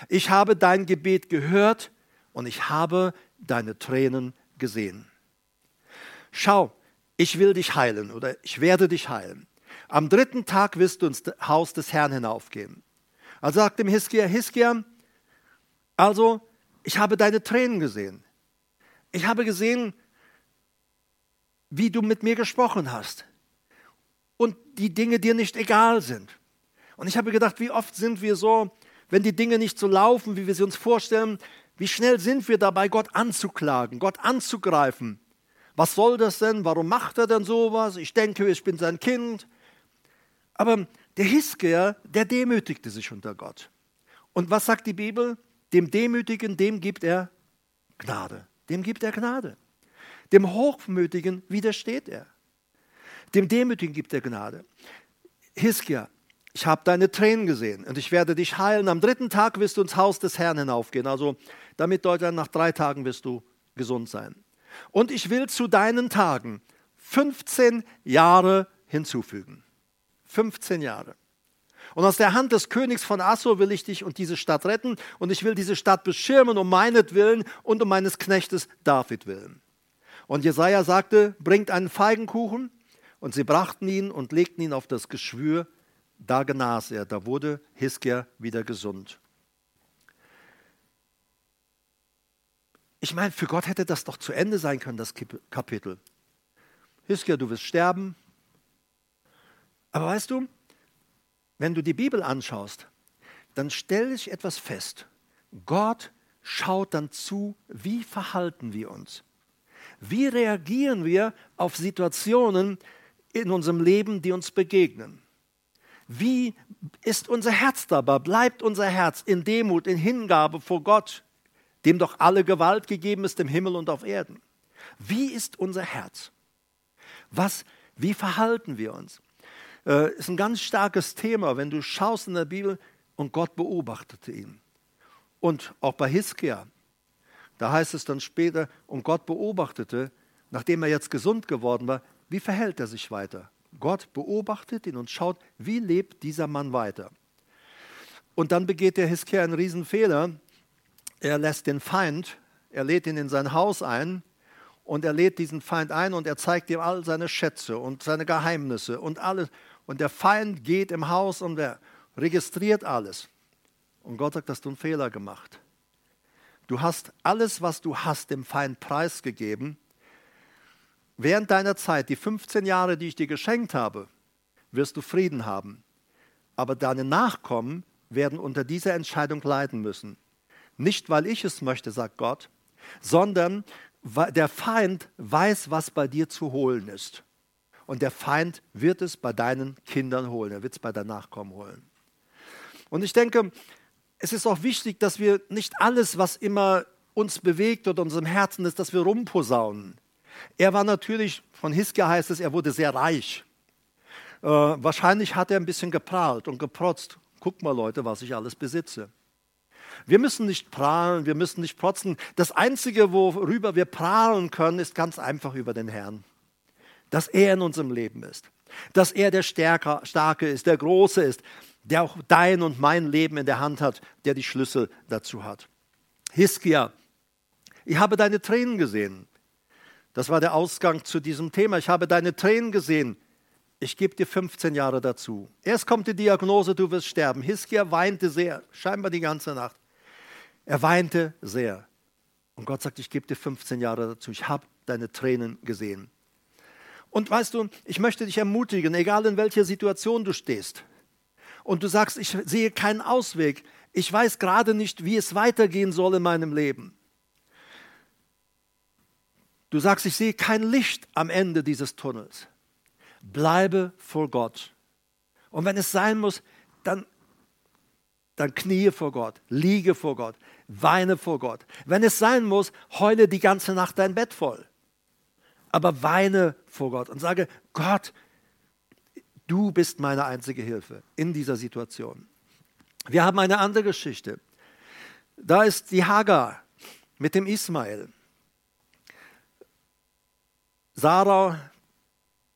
ich habe dein Gebet gehört und ich habe deine Tränen gesehen. Schau, ich will dich heilen oder ich werde dich heilen. Am dritten Tag wirst du ins Haus des Herrn hinaufgehen. Also sagt dem Hiskia, Hiskia, also ich habe deine Tränen gesehen. Ich habe gesehen, wie du mit mir gesprochen hast und die Dinge dir nicht egal sind. Und ich habe gedacht, wie oft sind wir so, wenn die Dinge nicht so laufen, wie wir sie uns vorstellen, wie schnell sind wir dabei, Gott anzuklagen, Gott anzugreifen. Was soll das denn? Warum macht er denn sowas? Ich denke, ich bin sein Kind. Aber der Hiskia, der demütigte sich unter Gott. Und was sagt die Bibel? Dem Demütigen, dem gibt er Gnade. Dem gibt er Gnade. Dem Hochmütigen widersteht er. Dem Demütigen gibt er Gnade. Hiskia, ich habe deine Tränen gesehen und ich werde dich heilen. Am dritten Tag wirst du ins Haus des Herrn hinaufgehen. Also damit Deutschland nach drei Tagen wirst du gesund sein. Und ich will zu deinen Tagen 15 Jahre hinzufügen. 15 Jahre. Und aus der Hand des Königs von Assur will ich dich und diese Stadt retten und ich will diese Stadt beschirmen um meinetwillen und um meines Knechtes David willen. Und Jesaja sagte: Bringt einen Feigenkuchen. Und sie brachten ihn und legten ihn auf das Geschwür. Da genas er. Da wurde Hiskia wieder gesund. Ich meine, für Gott hätte das doch zu Ende sein können, das Kapitel. Hiskia, du wirst sterben. Aber weißt du, wenn du die Bibel anschaust, dann stelle ich etwas fest. Gott schaut dann zu, wie verhalten wir uns. Wie reagieren wir auf Situationen in unserem Leben, die uns begegnen? Wie ist unser Herz dabei? Bleibt unser Herz in Demut, in Hingabe vor Gott, dem doch alle Gewalt gegeben ist im Himmel und auf Erden? Wie ist unser Herz? Was, wie verhalten wir uns? Äh, ist ein ganz starkes Thema, wenn du schaust in der Bibel und Gott beobachtete ihn. Und auch bei Hiskia, da heißt es dann später, und Gott beobachtete, nachdem er jetzt gesund geworden war, wie verhält er sich weiter? Gott beobachtet ihn und schaut, wie lebt dieser Mann weiter. Und dann begeht der Hiskia einen Riesenfehler. Er lässt den Feind, er lädt ihn in sein Haus ein und er lädt diesen Feind ein und er zeigt ihm all seine Schätze und seine Geheimnisse und alles. Und der Feind geht im Haus und er registriert alles. Und Gott sagt, hast du einen Fehler gemacht. Du hast alles, was du hast, dem Feind preisgegeben. Während deiner Zeit, die 15 Jahre, die ich dir geschenkt habe, wirst du Frieden haben. Aber deine Nachkommen werden unter dieser Entscheidung leiden müssen. Nicht, weil ich es möchte, sagt Gott, sondern weil der Feind weiß, was bei dir zu holen ist. Und der Feind wird es bei deinen Kindern holen, er wird es bei deinen Nachkommen holen. Und ich denke, es ist auch wichtig, dass wir nicht alles, was immer uns bewegt oder unserem Herzen ist, dass wir rumposaunen. Er war natürlich, von Hiskia heißt es, er wurde sehr reich. Äh, wahrscheinlich hat er ein bisschen geprahlt und geprotzt. Guck mal, Leute, was ich alles besitze. Wir müssen nicht prahlen, wir müssen nicht protzen. Das Einzige, worüber wir prahlen können, ist ganz einfach über den Herrn. Dass er in unserem Leben ist. Dass er der Stärker, Starke ist, der Große ist, der auch dein und mein Leben in der Hand hat, der die Schlüssel dazu hat. Hiskia, ich habe deine Tränen gesehen. Das war der Ausgang zu diesem Thema. Ich habe deine Tränen gesehen ich gebe dir 15 Jahre dazu. Erst kommt die Diagnose, du wirst sterben. Hiskia weinte sehr, scheinbar die ganze Nacht. Er weinte sehr. Und Gott sagt, ich gebe dir 15 Jahre dazu. Ich habe deine Tränen gesehen. Und weißt du, ich möchte dich ermutigen, egal in welcher Situation du stehst, und du sagst, ich sehe keinen Ausweg, ich weiß gerade nicht, wie es weitergehen soll in meinem Leben. Du sagst, ich sehe kein Licht am Ende dieses Tunnels bleibe vor Gott. Und wenn es sein muss, dann, dann kniee vor Gott, liege vor Gott, weine vor Gott. Wenn es sein muss, heule die ganze Nacht dein Bett voll. Aber weine vor Gott und sage, Gott, du bist meine einzige Hilfe in dieser Situation. Wir haben eine andere Geschichte. Da ist die Hagar mit dem Ismael. Sarah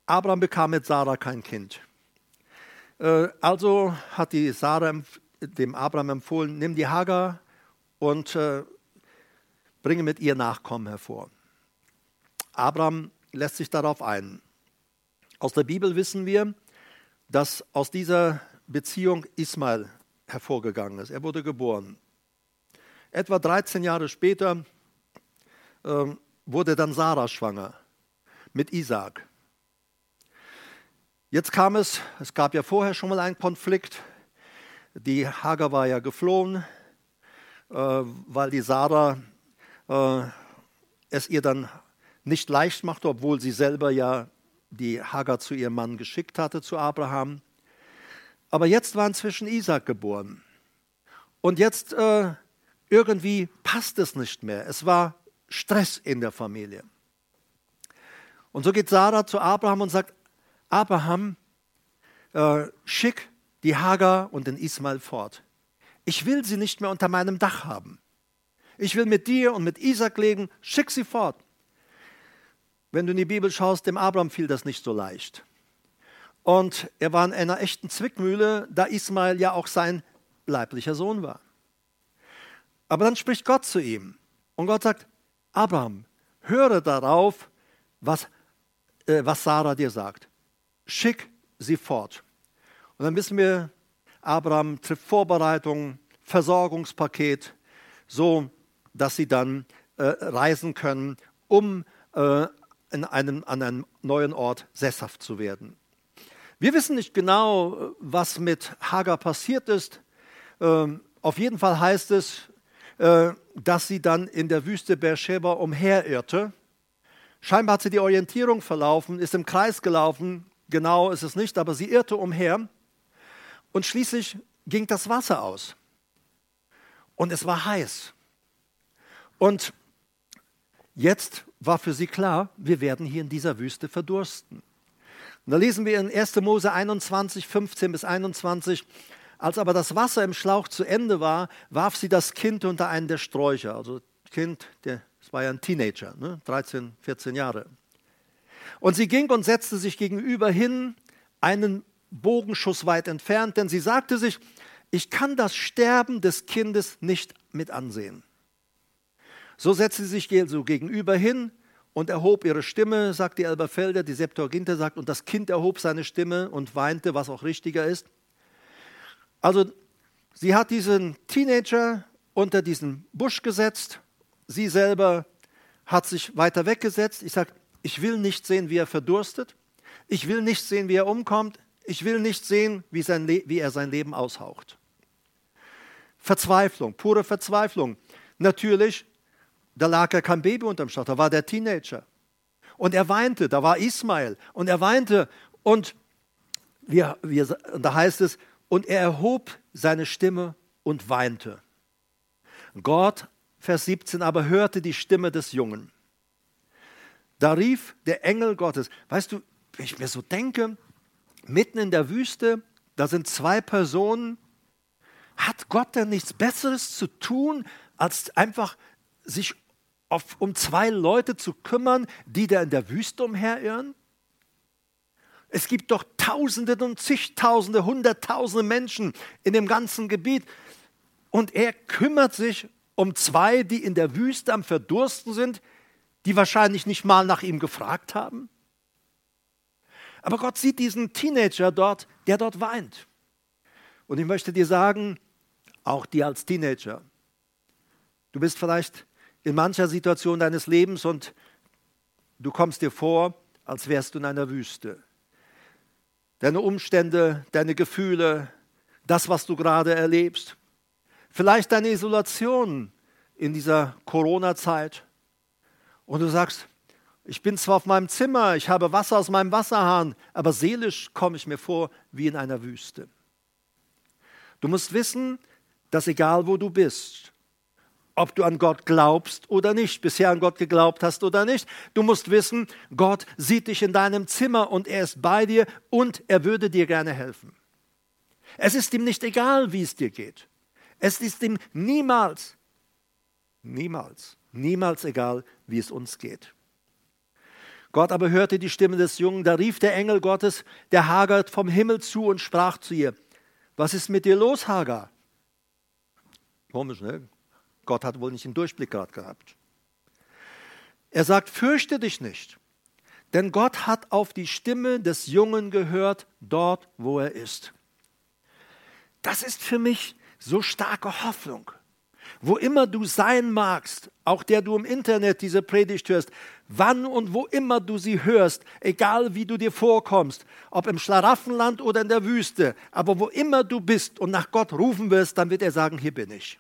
Abraham bekam mit Sarah kein Kind. Äh, also hat die Sarah dem Abraham empfohlen, nimm die Hagar und äh, bringe mit ihr Nachkommen hervor. Abraham lässt sich darauf ein. Aus der Bibel wissen wir, dass aus dieser Beziehung Ismael hervorgegangen ist. Er wurde geboren. Etwa 13 Jahre später äh, wurde dann Sarah schwanger mit Isaac. Jetzt kam es, es gab ja vorher schon mal einen Konflikt. Die Hagar war ja geflohen, äh, weil die Sarah äh, es ihr dann nicht leicht machte, obwohl sie selber ja die Hagar zu ihrem Mann geschickt hatte, zu Abraham. Aber jetzt war inzwischen Isaac geboren. Und jetzt äh, irgendwie passt es nicht mehr. Es war Stress in der Familie. Und so geht Sarah zu Abraham und sagt, Abraham, äh, schick die Hagar und den Ismael fort. Ich will sie nicht mehr unter meinem Dach haben. Ich will mit dir und mit Isaac leben, schick sie fort. Wenn du in die Bibel schaust, dem Abraham fiel das nicht so leicht. Und er war in einer echten Zwickmühle, da Ismael ja auch sein leiblicher Sohn war. Aber dann spricht Gott zu ihm und Gott sagt, Abraham, höre darauf, was, äh, was Sarah dir sagt schick sie fort. Und dann wissen wir, Abraham trifft Vorbereitungen, Versorgungspaket, so dass sie dann äh, reisen können, um äh, in einem, an einem neuen Ort sesshaft zu werden. Wir wissen nicht genau, was mit Hagar passiert ist. Ähm, auf jeden Fall heißt es, äh, dass sie dann in der Wüste Beersheba umherirrte. Scheinbar hat sie die Orientierung verlaufen, ist im Kreis gelaufen, Genau ist es nicht, aber sie irrte umher und schließlich ging das Wasser aus. Und es war heiß. Und jetzt war für sie klar, wir werden hier in dieser Wüste verdursten. Und da lesen wir in 1. Mose 21, 15 bis 21, als aber das Wasser im Schlauch zu Ende war, warf sie das Kind unter einen der Sträucher. Also Kind, das war ja ein Teenager, ne? 13, 14 Jahre. Und sie ging und setzte sich gegenüber hin, einen Bogenschuss weit entfernt, denn sie sagte sich, ich kann das Sterben des Kindes nicht mit ansehen. So setzte sie sich so gegenüber hin und erhob ihre Stimme, sagt die Elberfelder, die Septuaginta sagt, und das Kind erhob seine Stimme und weinte, was auch richtiger ist. Also sie hat diesen Teenager unter diesen Busch gesetzt, sie selber hat sich weiter weggesetzt. Ich sage, ich will nicht sehen, wie er verdurstet. Ich will nicht sehen, wie er umkommt. Ich will nicht sehen, wie, sein wie er sein Leben aushaucht. Verzweiflung, pure Verzweiflung. Natürlich, da lag ja kein Baby unterm Stock, da war der Teenager. Und er weinte, da war Ismael. Und er weinte und wir, wir, da heißt es, und er erhob seine Stimme und weinte. Gott, Vers 17, aber hörte die Stimme des Jungen. Da rief der Engel Gottes. Weißt du, wenn ich mir so denke, mitten in der Wüste, da sind zwei Personen. Hat Gott denn nichts Besseres zu tun, als einfach sich auf, um zwei Leute zu kümmern, die da in der Wüste umherirren? Es gibt doch Tausende und zigtausende, Hunderttausende Menschen in dem ganzen Gebiet. Und er kümmert sich um zwei, die in der Wüste am Verdursten sind, die wahrscheinlich nicht mal nach ihm gefragt haben. Aber Gott sieht diesen Teenager dort, der dort weint. Und ich möchte dir sagen, auch dir als Teenager, du bist vielleicht in mancher Situation deines Lebens und du kommst dir vor, als wärst du in einer Wüste. Deine Umstände, deine Gefühle, das, was du gerade erlebst, vielleicht deine Isolation in dieser Corona-Zeit. Und du sagst, ich bin zwar auf meinem Zimmer, ich habe Wasser aus meinem Wasserhahn, aber seelisch komme ich mir vor wie in einer Wüste. Du musst wissen, dass egal wo du bist, ob du an Gott glaubst oder nicht, bisher an Gott geglaubt hast oder nicht, du musst wissen, Gott sieht dich in deinem Zimmer und er ist bei dir und er würde dir gerne helfen. Es ist ihm nicht egal, wie es dir geht. Es ist ihm niemals, niemals, niemals egal, wie es uns geht. Gott aber hörte die Stimme des Jungen, da rief der Engel Gottes der Hagar vom Himmel zu und sprach zu ihr, was ist mit dir los, Hagar? Komisch, ne? Gott hat wohl nicht den Durchblick gerade gehabt. Er sagt, fürchte dich nicht, denn Gott hat auf die Stimme des Jungen gehört, dort, wo er ist. Das ist für mich so starke Hoffnung. Wo immer du sein magst, auch der du im Internet diese Predigt hörst, wann und wo immer du sie hörst, egal wie du dir vorkommst, ob im Schlaraffenland oder in der Wüste, aber wo immer du bist und nach Gott rufen wirst, dann wird er sagen, hier bin ich.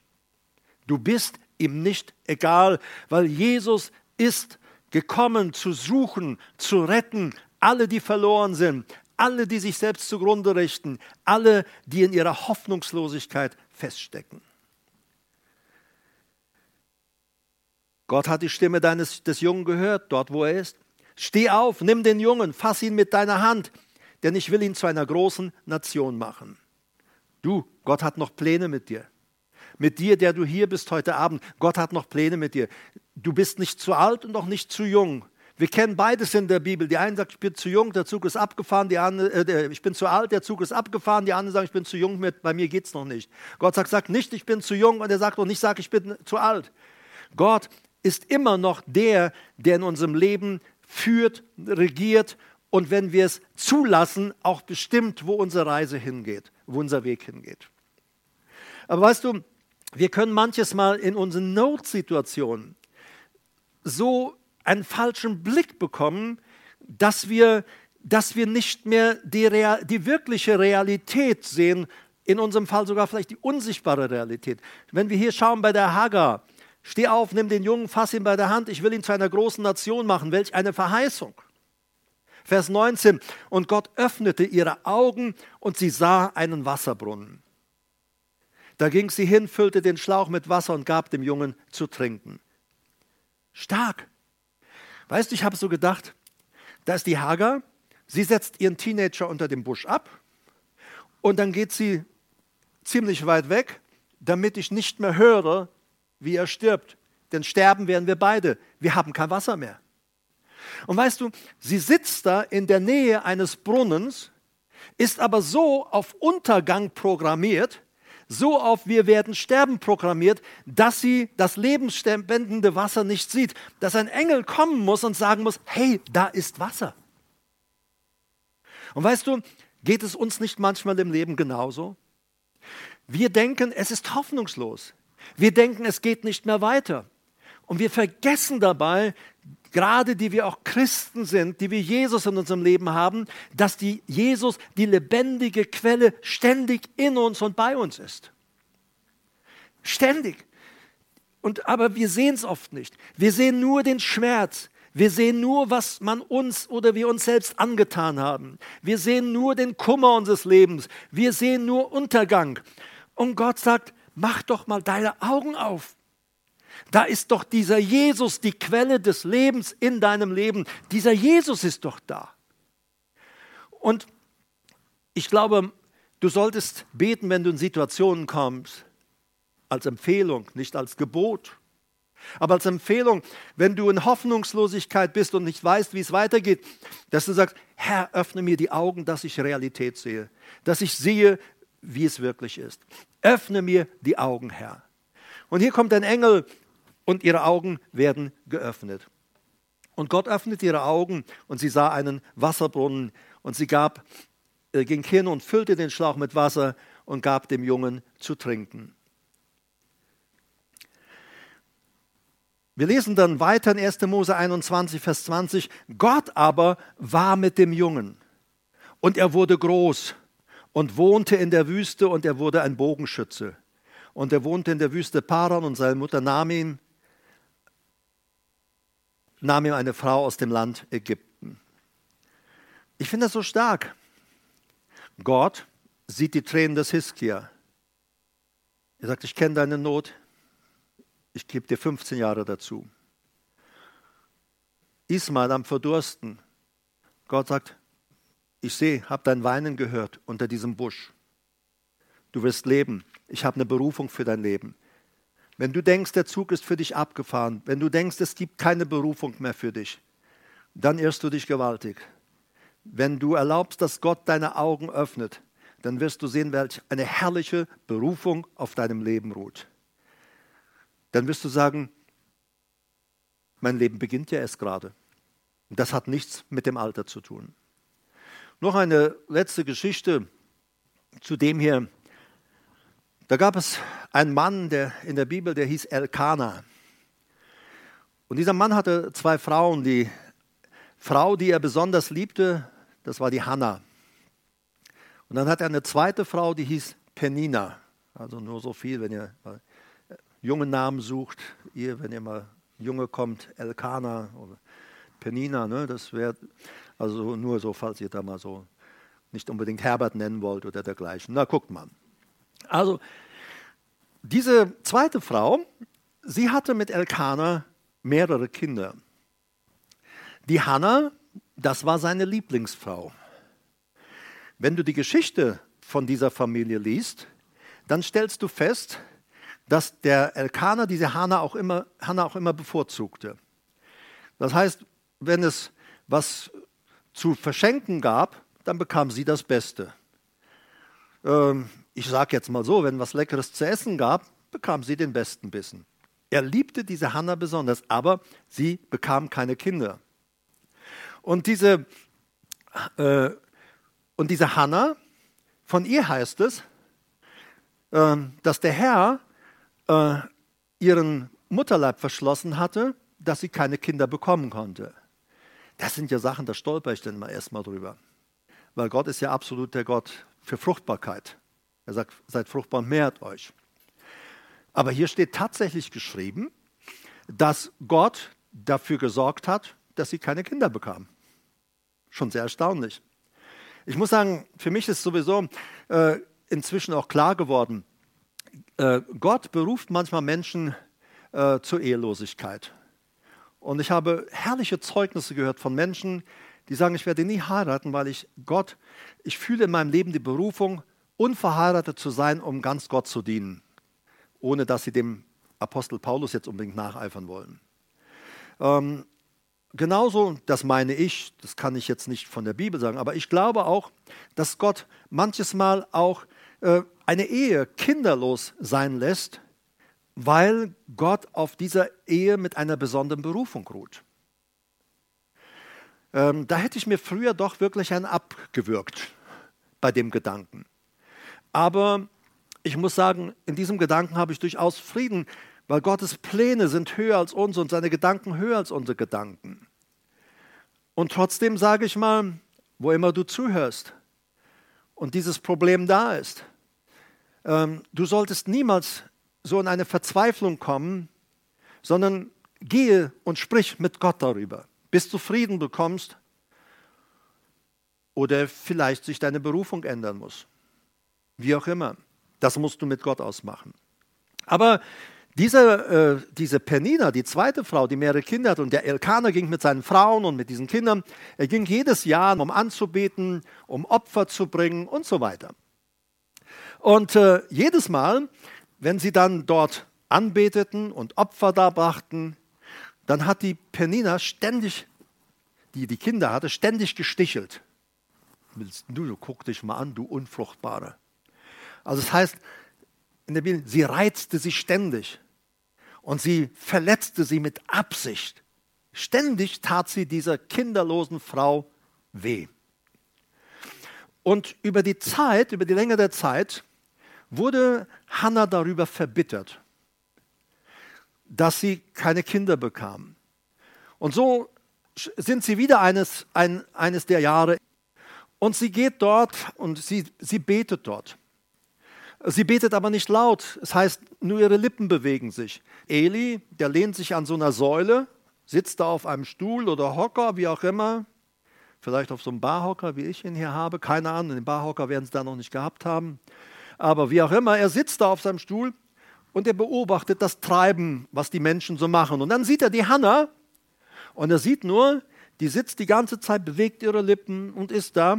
Du bist ihm nicht egal, weil Jesus ist gekommen zu suchen, zu retten, alle, die verloren sind, alle, die sich selbst zugrunde richten, alle, die in ihrer Hoffnungslosigkeit feststecken. Gott hat die Stimme deines, des Jungen gehört, dort wo er ist. Steh auf, nimm den Jungen, fass ihn mit deiner Hand, denn ich will ihn zu einer großen Nation machen. Du, Gott hat noch Pläne mit dir. Mit dir, der du hier bist heute Abend. Gott hat noch Pläne mit dir. Du bist nicht zu alt und auch nicht zu jung. Wir kennen beides in der Bibel. Die einen sagen, ich bin zu jung, der Zug ist abgefahren. Die andere, äh, ich bin zu alt, der Zug ist abgefahren. Die anderen sagen, ich bin zu jung, bei mir geht es noch nicht. Gott sagt, sag nicht, ich bin zu jung. Und er sagt auch nicht, sag, ich bin zu alt. Gott ist immer noch der, der in unserem Leben führt, regiert und wenn wir es zulassen, auch bestimmt, wo unsere Reise hingeht, wo unser Weg hingeht. Aber weißt du, wir können manches Mal in unseren Notsituationen so einen falschen Blick bekommen, dass wir, dass wir nicht mehr die, Real, die wirkliche Realität sehen, in unserem Fall sogar vielleicht die unsichtbare Realität. Wenn wir hier schauen bei der Hagar, Steh auf, nimm den Jungen, fass ihn bei der Hand, ich will ihn zu einer großen Nation machen. Welch eine Verheißung. Vers 19. Und Gott öffnete ihre Augen und sie sah einen Wasserbrunnen. Da ging sie hin, füllte den Schlauch mit Wasser und gab dem Jungen zu trinken. Stark. Weißt du, ich habe so gedacht, da ist die Hager, sie setzt ihren Teenager unter dem Busch ab und dann geht sie ziemlich weit weg, damit ich nicht mehr höre, wie er stirbt. Denn sterben werden wir beide. Wir haben kein Wasser mehr. Und weißt du, sie sitzt da in der Nähe eines Brunnens, ist aber so auf Untergang programmiert, so auf wir werden sterben programmiert, dass sie das lebensspendende Wasser nicht sieht, dass ein Engel kommen muss und sagen muss, hey, da ist Wasser. Und weißt du, geht es uns nicht manchmal im Leben genauso? Wir denken, es ist hoffnungslos. Wir denken, es geht nicht mehr weiter. Und wir vergessen dabei, gerade die wir auch Christen sind, die wir Jesus in unserem Leben haben, dass die Jesus die lebendige Quelle ständig in uns und bei uns ist. Ständig. Und, aber wir sehen es oft nicht. Wir sehen nur den Schmerz. Wir sehen nur, was man uns oder wir uns selbst angetan haben. Wir sehen nur den Kummer unseres Lebens. Wir sehen nur Untergang. Und Gott sagt, mach doch mal deine Augen auf. Da ist doch dieser Jesus, die Quelle des Lebens in deinem Leben. Dieser Jesus ist doch da. Und ich glaube, du solltest beten, wenn du in Situationen kommst, als Empfehlung, nicht als Gebot. Aber als Empfehlung, wenn du in Hoffnungslosigkeit bist und nicht weißt, wie es weitergeht, dass du sagst, Herr, öffne mir die Augen, dass ich Realität sehe, dass ich sehe, wie es wirklich ist. Öffne mir die Augen, Herr. Und hier kommt ein Engel und ihre Augen werden geöffnet. Und Gott öffnet ihre Augen und sie sah einen Wasserbrunnen und sie gab, äh, ging hin und füllte den Schlauch mit Wasser und gab dem Jungen zu trinken. Wir lesen dann weiter in 1. Mose 21, Vers 20. Gott aber war mit dem Jungen und er wurde groß und wohnte in der Wüste und er wurde ein Bogenschütze. Und er wohnte in der Wüste Paran und seine Mutter nahm ihn nahm ihm eine Frau aus dem Land Ägypten. Ich finde das so stark. Gott sieht die Tränen des Hiskia. Er sagt, ich kenne deine Not, ich gebe dir 15 Jahre dazu. Ismael am Verdursten. Gott sagt, ich sehe, habe dein Weinen gehört unter diesem Busch. Du wirst leben. Ich habe eine Berufung für dein Leben. Wenn du denkst, der Zug ist für dich abgefahren, wenn du denkst, es gibt keine Berufung mehr für dich, dann irrst du dich gewaltig. Wenn du erlaubst, dass Gott deine Augen öffnet, dann wirst du sehen, welch eine herrliche Berufung auf deinem Leben ruht. Dann wirst du sagen, mein Leben beginnt ja erst gerade. Und das hat nichts mit dem Alter zu tun. Noch eine letzte Geschichte zu dem hier, da gab es einen Mann der, in der Bibel, der hieß Elkanah. Und dieser Mann hatte zwei Frauen. Die Frau, die er besonders liebte, das war die Hannah. Und dann hat er eine zweite Frau, die hieß Penina. Also nur so viel, wenn ihr mal jungen Namen sucht, ihr, wenn ihr mal Junge kommt, Elkanah oder Penina, ne, das wäre also nur so, falls ihr da mal so nicht unbedingt Herbert nennen wollt oder dergleichen. Na, guckt mal. Also, diese zweite Frau, sie hatte mit Elkanah mehrere Kinder. Die Hannah, das war seine Lieblingsfrau. Wenn du die Geschichte von dieser Familie liest, dann stellst du fest, dass der Elkanah diese Hannah auch immer, Hannah auch immer bevorzugte. Das heißt, wenn es was zu verschenken gab, dann bekam sie das Beste. Ähm, ich sage jetzt mal so, wenn was Leckeres zu essen gab, bekam sie den besten Bissen. Er liebte diese Hanna besonders, aber sie bekam keine Kinder. Und diese, äh, diese Hanna, von ihr heißt es, äh, dass der Herr äh, ihren Mutterleib verschlossen hatte, dass sie keine Kinder bekommen konnte. Das sind ja Sachen, da stolper ich dann mal erstmal drüber. Weil Gott ist ja absolut der Gott für Fruchtbarkeit. Er sagt, seid fruchtbar und mehrt euch. Aber hier steht tatsächlich geschrieben, dass Gott dafür gesorgt hat, dass sie keine Kinder bekamen. Schon sehr erstaunlich. Ich muss sagen, für mich ist sowieso äh, inzwischen auch klar geworden, äh, Gott beruft manchmal Menschen äh, zur Ehelosigkeit. Und ich habe herrliche Zeugnisse gehört von Menschen, die sagen, ich werde nie heiraten, weil ich Gott, ich fühle in meinem Leben die Berufung, unverheiratet zu sein, um ganz Gott zu dienen, ohne dass sie dem Apostel Paulus jetzt unbedingt nacheifern wollen. Ähm, genauso, das meine ich, das kann ich jetzt nicht von der Bibel sagen, aber ich glaube auch, dass Gott manches Mal auch äh, eine Ehe kinderlos sein lässt, weil Gott auf dieser Ehe mit einer besonderen Berufung ruht. Ähm, da hätte ich mir früher doch wirklich einen abgewürgt bei dem Gedanken. Aber ich muss sagen, in diesem Gedanken habe ich durchaus Frieden, weil Gottes Pläne sind höher als unsere und seine Gedanken höher als unsere Gedanken. Und trotzdem sage ich mal, wo immer du zuhörst und dieses Problem da ist, ähm, du solltest niemals so in eine Verzweiflung kommen, sondern gehe und sprich mit Gott darüber, bis du Frieden bekommst oder vielleicht sich deine Berufung ändern muss. Wie auch immer. Das musst du mit Gott ausmachen. Aber diese, äh, diese Penina, die zweite Frau, die mehrere Kinder hat, und der Elkaner ging mit seinen Frauen und mit diesen Kindern, er ging jedes Jahr, um anzubeten, um Opfer zu bringen und so weiter. Und äh, jedes Mal, wenn sie dann dort anbeteten und Opfer darbrachten, dann hat die Penina ständig, die die Kinder hatte, ständig gestichelt. Du, guck dich mal an, du Unfruchtbare. Also das heißt, in der Bibel, sie reizte sie ständig und sie verletzte sie mit Absicht. Ständig tat sie dieser kinderlosen Frau weh. Und über die Zeit, über die Länge der Zeit, wurde Hannah darüber verbittert, dass sie keine Kinder bekam. Und so sind sie wieder eines, ein, eines der Jahre und sie geht dort und sie, sie betet dort. Sie betet aber nicht laut. Es heißt, nur ihre Lippen bewegen sich. Eli, der lehnt sich an so einer Säule, sitzt da auf einem Stuhl oder Hocker, wie auch immer. Vielleicht auf so einem Barhocker, wie ich ihn hier habe. Keine Ahnung, den Barhocker werden sie da noch nicht gehabt haben. Aber wie auch immer, er sitzt da auf seinem Stuhl und er beobachtet das Treiben, was die Menschen so machen. Und dann sieht er die Hanna und er sieht nur, die sitzt die ganze Zeit, bewegt ihre Lippen und ist da.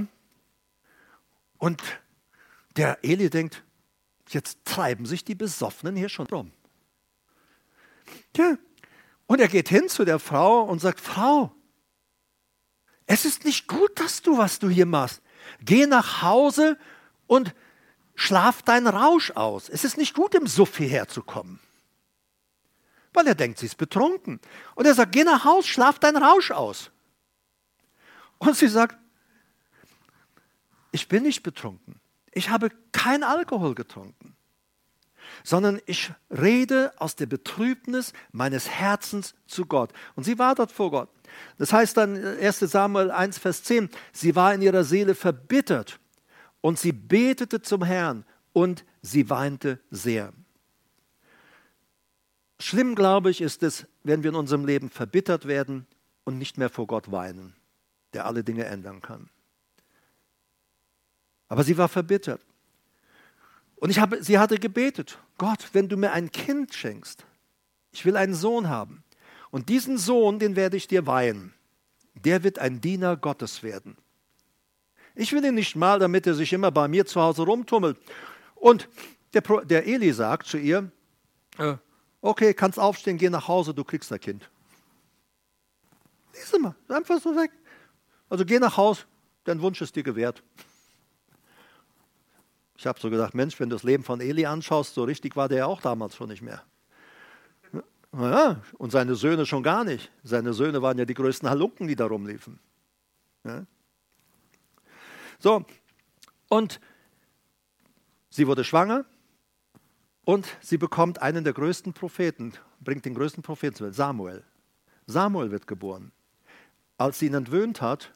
Und der Eli denkt, Jetzt treiben sich die Besoffenen hier schon rum. Ja. Und er geht hin zu der Frau und sagt, Frau, es ist nicht gut, dass du, was du hier machst. Geh nach Hause und schlaf deinen Rausch aus. Es ist nicht gut, im Suff hierher zu kommen. Weil er denkt, sie ist betrunken. Und er sagt, geh nach Hause, schlaf deinen Rausch aus. Und sie sagt, ich bin nicht betrunken ich habe kein Alkohol getrunken, sondern ich rede aus der Betrübnis meines Herzens zu Gott. Und sie war dort vor Gott. Das heißt dann 1 Samuel 1, Vers 10, sie war in ihrer Seele verbittert und sie betete zum Herrn und sie weinte sehr. Schlimm, glaube ich, ist es, wenn wir in unserem Leben verbittert werden und nicht mehr vor Gott weinen, der alle Dinge ändern kann. Aber sie war verbittert. Und ich habe, sie hatte gebetet, Gott, wenn du mir ein Kind schenkst, ich will einen Sohn haben. Und diesen Sohn, den werde ich dir weihen. Der wird ein Diener Gottes werden. Ich will ihn nicht mal, damit er sich immer bei mir zu Hause rumtummelt. Und der, der Eli sagt zu ihr, äh, okay, kannst aufstehen, geh nach Hause, du kriegst ein Kind. Lies mal, einfach so weg. Also geh nach Hause, dein Wunsch ist dir gewährt. Ich habe so gedacht, Mensch, wenn du das Leben von Eli anschaust, so richtig war der ja auch damals schon nicht mehr. Ja, und seine Söhne schon gar nicht. Seine Söhne waren ja die größten Halunken, die da rumliefen. Ja. So, und sie wurde schwanger und sie bekommt einen der größten Propheten, bringt den größten Propheten zu Samuel. Samuel wird geboren. Als sie ihn entwöhnt hat,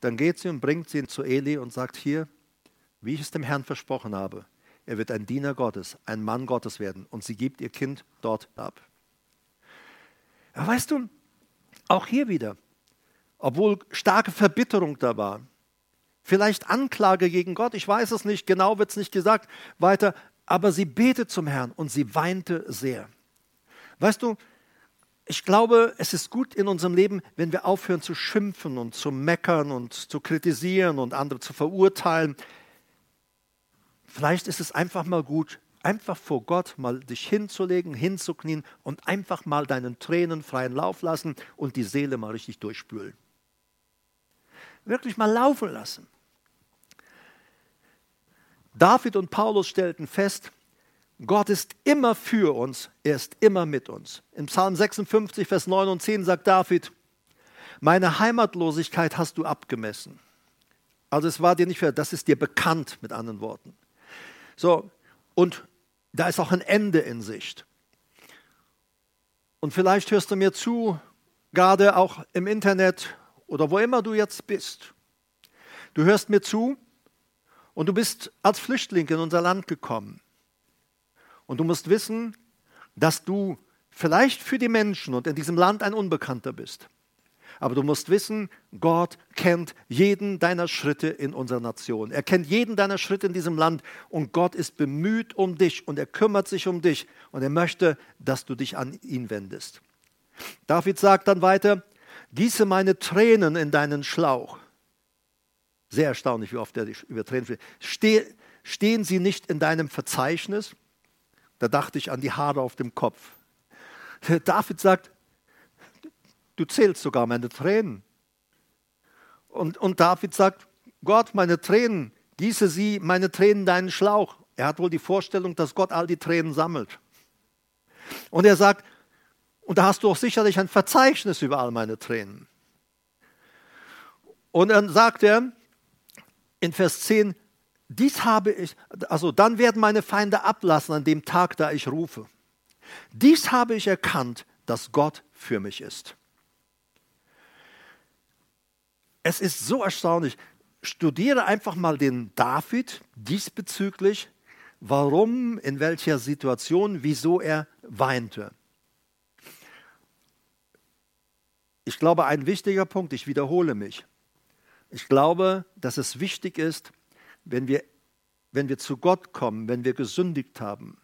dann geht sie und bringt sie zu Eli und sagt, hier, wie ich es dem Herrn versprochen habe. Er wird ein Diener Gottes, ein Mann Gottes werden und sie gibt ihr Kind dort ab. Ja, weißt du, auch hier wieder, obwohl starke Verbitterung da war, vielleicht Anklage gegen Gott, ich weiß es nicht, genau wird es nicht gesagt, weiter, aber sie betet zum Herrn und sie weinte sehr. Weißt du, ich glaube, es ist gut in unserem Leben, wenn wir aufhören zu schimpfen und zu meckern und zu kritisieren und andere zu verurteilen. Vielleicht ist es einfach mal gut, einfach vor Gott mal dich hinzulegen, hinzuknien und einfach mal deinen Tränen freien Lauf lassen und die Seele mal richtig durchspülen. Wirklich mal laufen lassen. David und Paulus stellten fest, Gott ist immer für uns, er ist immer mit uns. Im Psalm 56, Vers 9 und 10 sagt David, meine Heimatlosigkeit hast du abgemessen. Also es war dir nicht fair, das ist dir bekannt mit anderen Worten. So, und da ist auch ein Ende in Sicht. Und vielleicht hörst du mir zu, gerade auch im Internet oder wo immer du jetzt bist. Du hörst mir zu und du bist als Flüchtling in unser Land gekommen. Und du musst wissen, dass du vielleicht für die Menschen und in diesem Land ein Unbekannter bist. Aber du musst wissen, Gott kennt jeden deiner Schritte in unserer Nation. Er kennt jeden deiner Schritte in diesem Land und Gott ist bemüht um dich und er kümmert sich um dich und er möchte, dass du dich an ihn wendest. David sagt dann weiter, gieße meine Tränen in deinen Schlauch. Sehr erstaunlich, wie oft er über Tränen spricht. stehen sie nicht in deinem Verzeichnis? Da dachte ich an die Haare auf dem Kopf. [LAUGHS] David sagt, du zählst sogar meine Tränen. Und, und David sagt, Gott, meine Tränen, gieße sie, meine Tränen, deinen Schlauch. Er hat wohl die Vorstellung, dass Gott all die Tränen sammelt. Und er sagt, und da hast du auch sicherlich ein Verzeichnis über all meine Tränen. Und dann sagt er in Vers 10, dies habe ich, also dann werden meine Feinde ablassen an dem Tag, da ich rufe. Dies habe ich erkannt, dass Gott für mich ist. Es ist so erstaunlich. Studiere einfach mal den David diesbezüglich, warum, in welcher Situation, wieso er weinte. Ich glaube, ein wichtiger Punkt, ich wiederhole mich. Ich glaube, dass es wichtig ist, wenn wir, wenn wir zu Gott kommen, wenn wir gesündigt haben,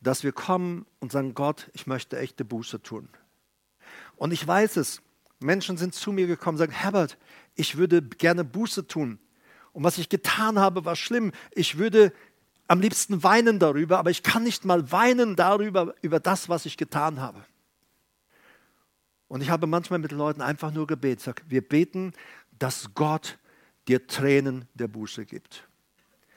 dass wir kommen und sagen, Gott, ich möchte echte Buße tun. Und ich weiß es, Menschen sind zu mir gekommen und sagen, Herbert, ich würde gerne Buße tun. Und was ich getan habe, war schlimm. Ich würde am liebsten weinen darüber, aber ich kann nicht mal weinen darüber, über das, was ich getan habe. Und ich habe manchmal mit Leuten einfach nur gebetet. Sag, wir beten, dass Gott dir Tränen der Buße gibt.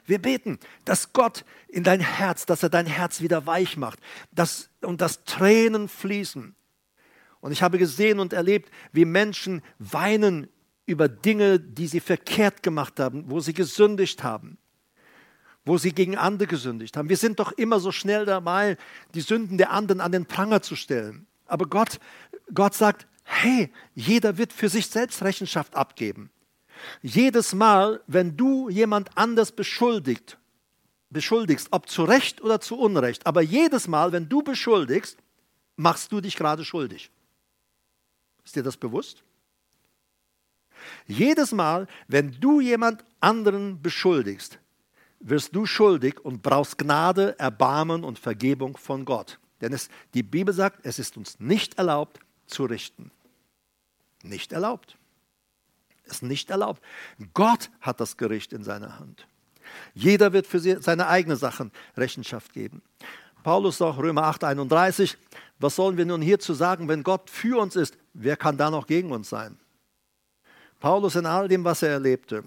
Wir beten, dass Gott in dein Herz, dass er dein Herz wieder weich macht dass, und dass Tränen fließen. Und ich habe gesehen und erlebt, wie Menschen weinen über Dinge, die sie verkehrt gemacht haben, wo sie gesündigt haben, wo sie gegen andere gesündigt haben. Wir sind doch immer so schnell dabei, die Sünden der anderen an den Pranger zu stellen. Aber Gott, Gott sagt, hey, jeder wird für sich selbst Rechenschaft abgeben. Jedes Mal, wenn du jemand anders beschuldigt, beschuldigst, ob zu Recht oder zu Unrecht, aber jedes Mal, wenn du beschuldigst, machst du dich gerade schuldig. Ist dir das bewusst? Jedes Mal, wenn du jemand anderen beschuldigst, wirst du schuldig und brauchst Gnade, Erbarmen und Vergebung von Gott. Denn es, die Bibel sagt, es ist uns nicht erlaubt zu richten. Nicht erlaubt. Ist nicht erlaubt. Gott hat das Gericht in seiner Hand. Jeder wird für seine eigenen Sachen Rechenschaft geben. Paulus sagt, Römer 8, 31, was sollen wir nun hierzu sagen, wenn Gott für uns ist, wer kann da noch gegen uns sein? Paulus in all dem, was er erlebte.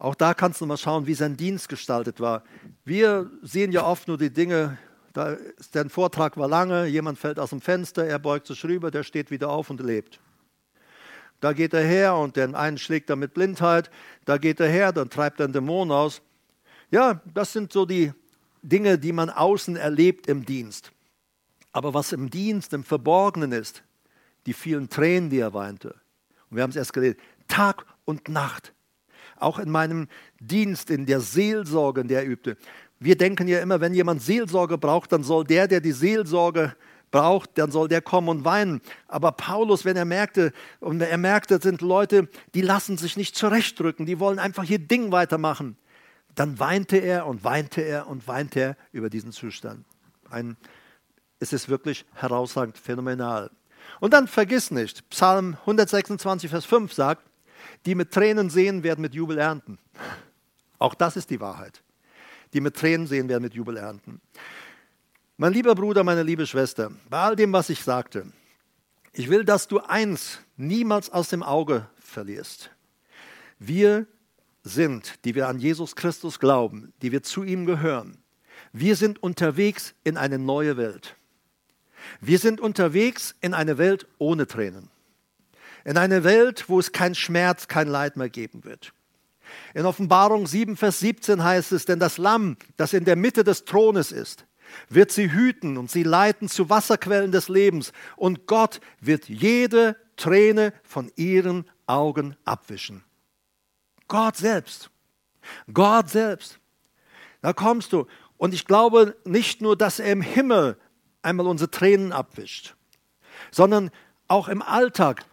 Auch da kannst du mal schauen, wie sein Dienst gestaltet war. Wir sehen ja oft nur die Dinge, da der Vortrag war lange, jemand fällt aus dem Fenster, er beugt sich rüber, der steht wieder auf und lebt. Da geht er her und den einen schlägt er mit Blindheit. Da geht er her, dann treibt er einen Dämon aus. Ja, das sind so die Dinge, die man außen erlebt im Dienst. Aber was im Dienst, im Verborgenen ist, die vielen Tränen, die er weinte. Und wir haben es erst geredet, Tag und Nacht. Auch in meinem Dienst, in der Seelsorge, in der er übte. Wir denken ja immer, wenn jemand Seelsorge braucht, dann soll der, der die Seelsorge braucht, dann soll der kommen und weinen. Aber Paulus, wenn er merkte, und er merkte, sind Leute, die lassen sich nicht zurechtdrücken, die wollen einfach ihr Ding weitermachen, dann weinte er und weinte er und weinte er über diesen Zustand. Ein, es ist wirklich herausragend, phänomenal. Und dann vergiss nicht, Psalm 126, Vers 5 sagt, die mit Tränen sehen, werden mit Jubel ernten. Auch das ist die Wahrheit. Die mit Tränen sehen, werden mit Jubel ernten. Mein lieber Bruder, meine liebe Schwester, bei all dem, was ich sagte, ich will, dass du eins niemals aus dem Auge verlierst. Wir sind, die wir an Jesus Christus glauben, die wir zu ihm gehören, wir sind unterwegs in eine neue Welt. Wir sind unterwegs in eine Welt ohne Tränen. In eine Welt, wo es kein Schmerz, kein Leid mehr geben wird. In Offenbarung 7, Vers 17 heißt es, denn das Lamm, das in der Mitte des Thrones ist, wird sie hüten und sie leiten zu Wasserquellen des Lebens. Und Gott wird jede Träne von ihren Augen abwischen. Gott selbst. Gott selbst. Da kommst du Und ich glaube nicht nur, dass er im Himmel einmal unsere Tränen abwischt, sondern auch im Alltag.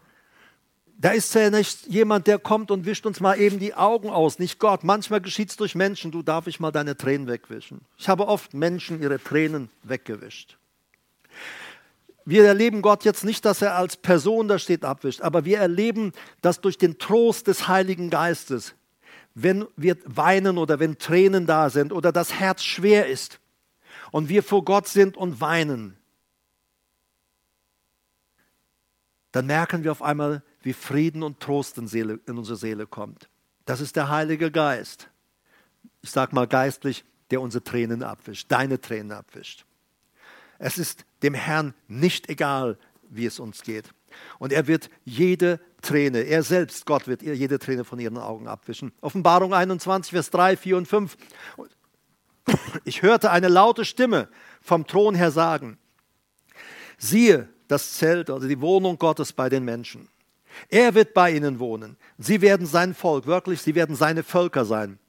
Da ist ja nicht jemand, der kommt und wischt uns mal eben die Augen aus, nicht Gott. Manchmal geschieht es durch Menschen, du darf ich mal deine Tränen wegwischen. Ich habe oft Menschen ihre Tränen weggewischt. Wir erleben Gott jetzt nicht, dass er als Person da steht, abwischt, aber wir erleben, dass durch den Trost des Heiligen Geistes, wenn wir weinen oder wenn Tränen da sind oder das Herz schwer ist und wir vor Gott sind und weinen, dann merken wir auf einmal, wie Frieden und Trost in, unsere Seele kommt. Das ist der Heilige Geist. Ich sage mal geistlich, der unsere Tränen abwischt, deine Tränen abwischt. Es ist dem Herrn nicht egal, wie es uns geht. Und er wird jede Träne, er selbst, Gott wird jede Träne von ihren Augen abwischen. Offenbarung 21, Vers 3, 4 und 5. Ich hörte eine laute Stimme vom Thron her sagen, siehe das Zelt, also die Wohnung Gottes bei den Menschen. Er wird bei ihnen wohnen. Sie werden sein Volk, wirklich, sie werden seine Völker sein.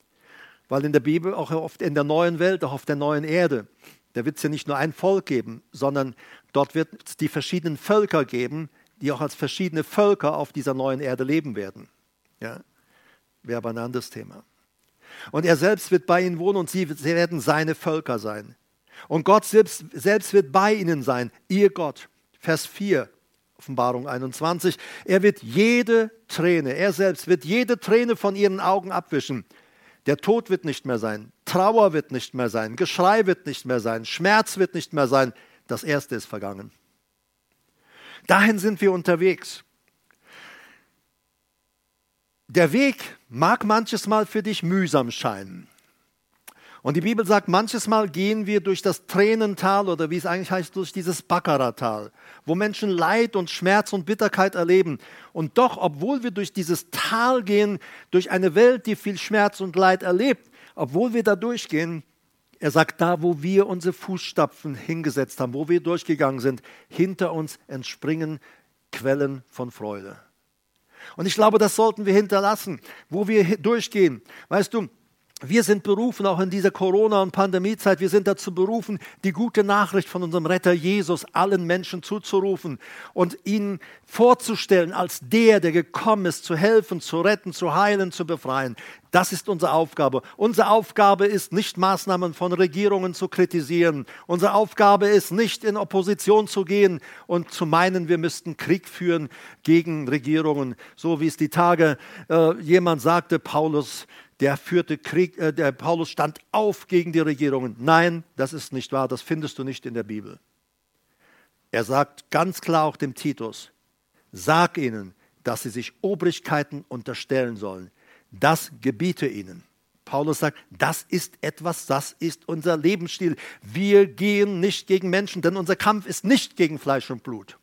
Weil in der Bibel, auch oft in der neuen Welt, auch auf der neuen Erde, da wird es ja nicht nur ein Volk geben, sondern dort wird es die verschiedenen Völker geben, die auch als verschiedene Völker auf dieser neuen Erde leben werden. Ja, wäre aber ein anderes Thema. Und er selbst wird bei ihnen wohnen und sie werden seine Völker sein. Und Gott selbst, selbst wird bei ihnen sein, ihr Gott. Vers 4, Offenbarung 21. Er wird jede Träne, er selbst wird jede Träne von ihren Augen abwischen. Der Tod wird nicht mehr sein, Trauer wird nicht mehr sein, Geschrei wird nicht mehr sein, Schmerz wird nicht mehr sein. Das Erste ist vergangen. Dahin sind wir unterwegs. Der Weg mag manches Mal für dich mühsam scheinen. Und die Bibel sagt, manches Mal gehen wir durch das Tränental oder wie es eigentlich heißt, durch dieses Bakkaratal, wo Menschen Leid und Schmerz und Bitterkeit erleben. Und doch, obwohl wir durch dieses Tal gehen, durch eine Welt, die viel Schmerz und Leid erlebt, obwohl wir da durchgehen, er sagt, da, wo wir unsere Fußstapfen hingesetzt haben, wo wir durchgegangen sind, hinter uns entspringen Quellen von Freude. Und ich glaube, das sollten wir hinterlassen, wo wir durchgehen. Weißt du, wir sind berufen, auch in dieser Corona- und Pandemiezeit, wir sind dazu berufen, die gute Nachricht von unserem Retter Jesus allen Menschen zuzurufen und ihn vorzustellen als der, der gekommen ist, zu helfen, zu retten, zu heilen, zu befreien. Das ist unsere Aufgabe. Unsere Aufgabe ist nicht Maßnahmen von Regierungen zu kritisieren. Unsere Aufgabe ist nicht in Opposition zu gehen und zu meinen, wir müssten Krieg führen gegen Regierungen. So wie es die Tage äh, jemand sagte, Paulus, der führte Krieg, äh, der Paulus stand auf gegen die Regierungen. Nein, das ist nicht wahr, das findest du nicht in der Bibel. Er sagt ganz klar auch dem Titus, sag ihnen, dass sie sich Obrigkeiten unterstellen sollen. Das gebiete ihnen. Paulus sagt, das ist etwas, das ist unser Lebensstil. Wir gehen nicht gegen Menschen, denn unser Kampf ist nicht gegen Fleisch und Blut,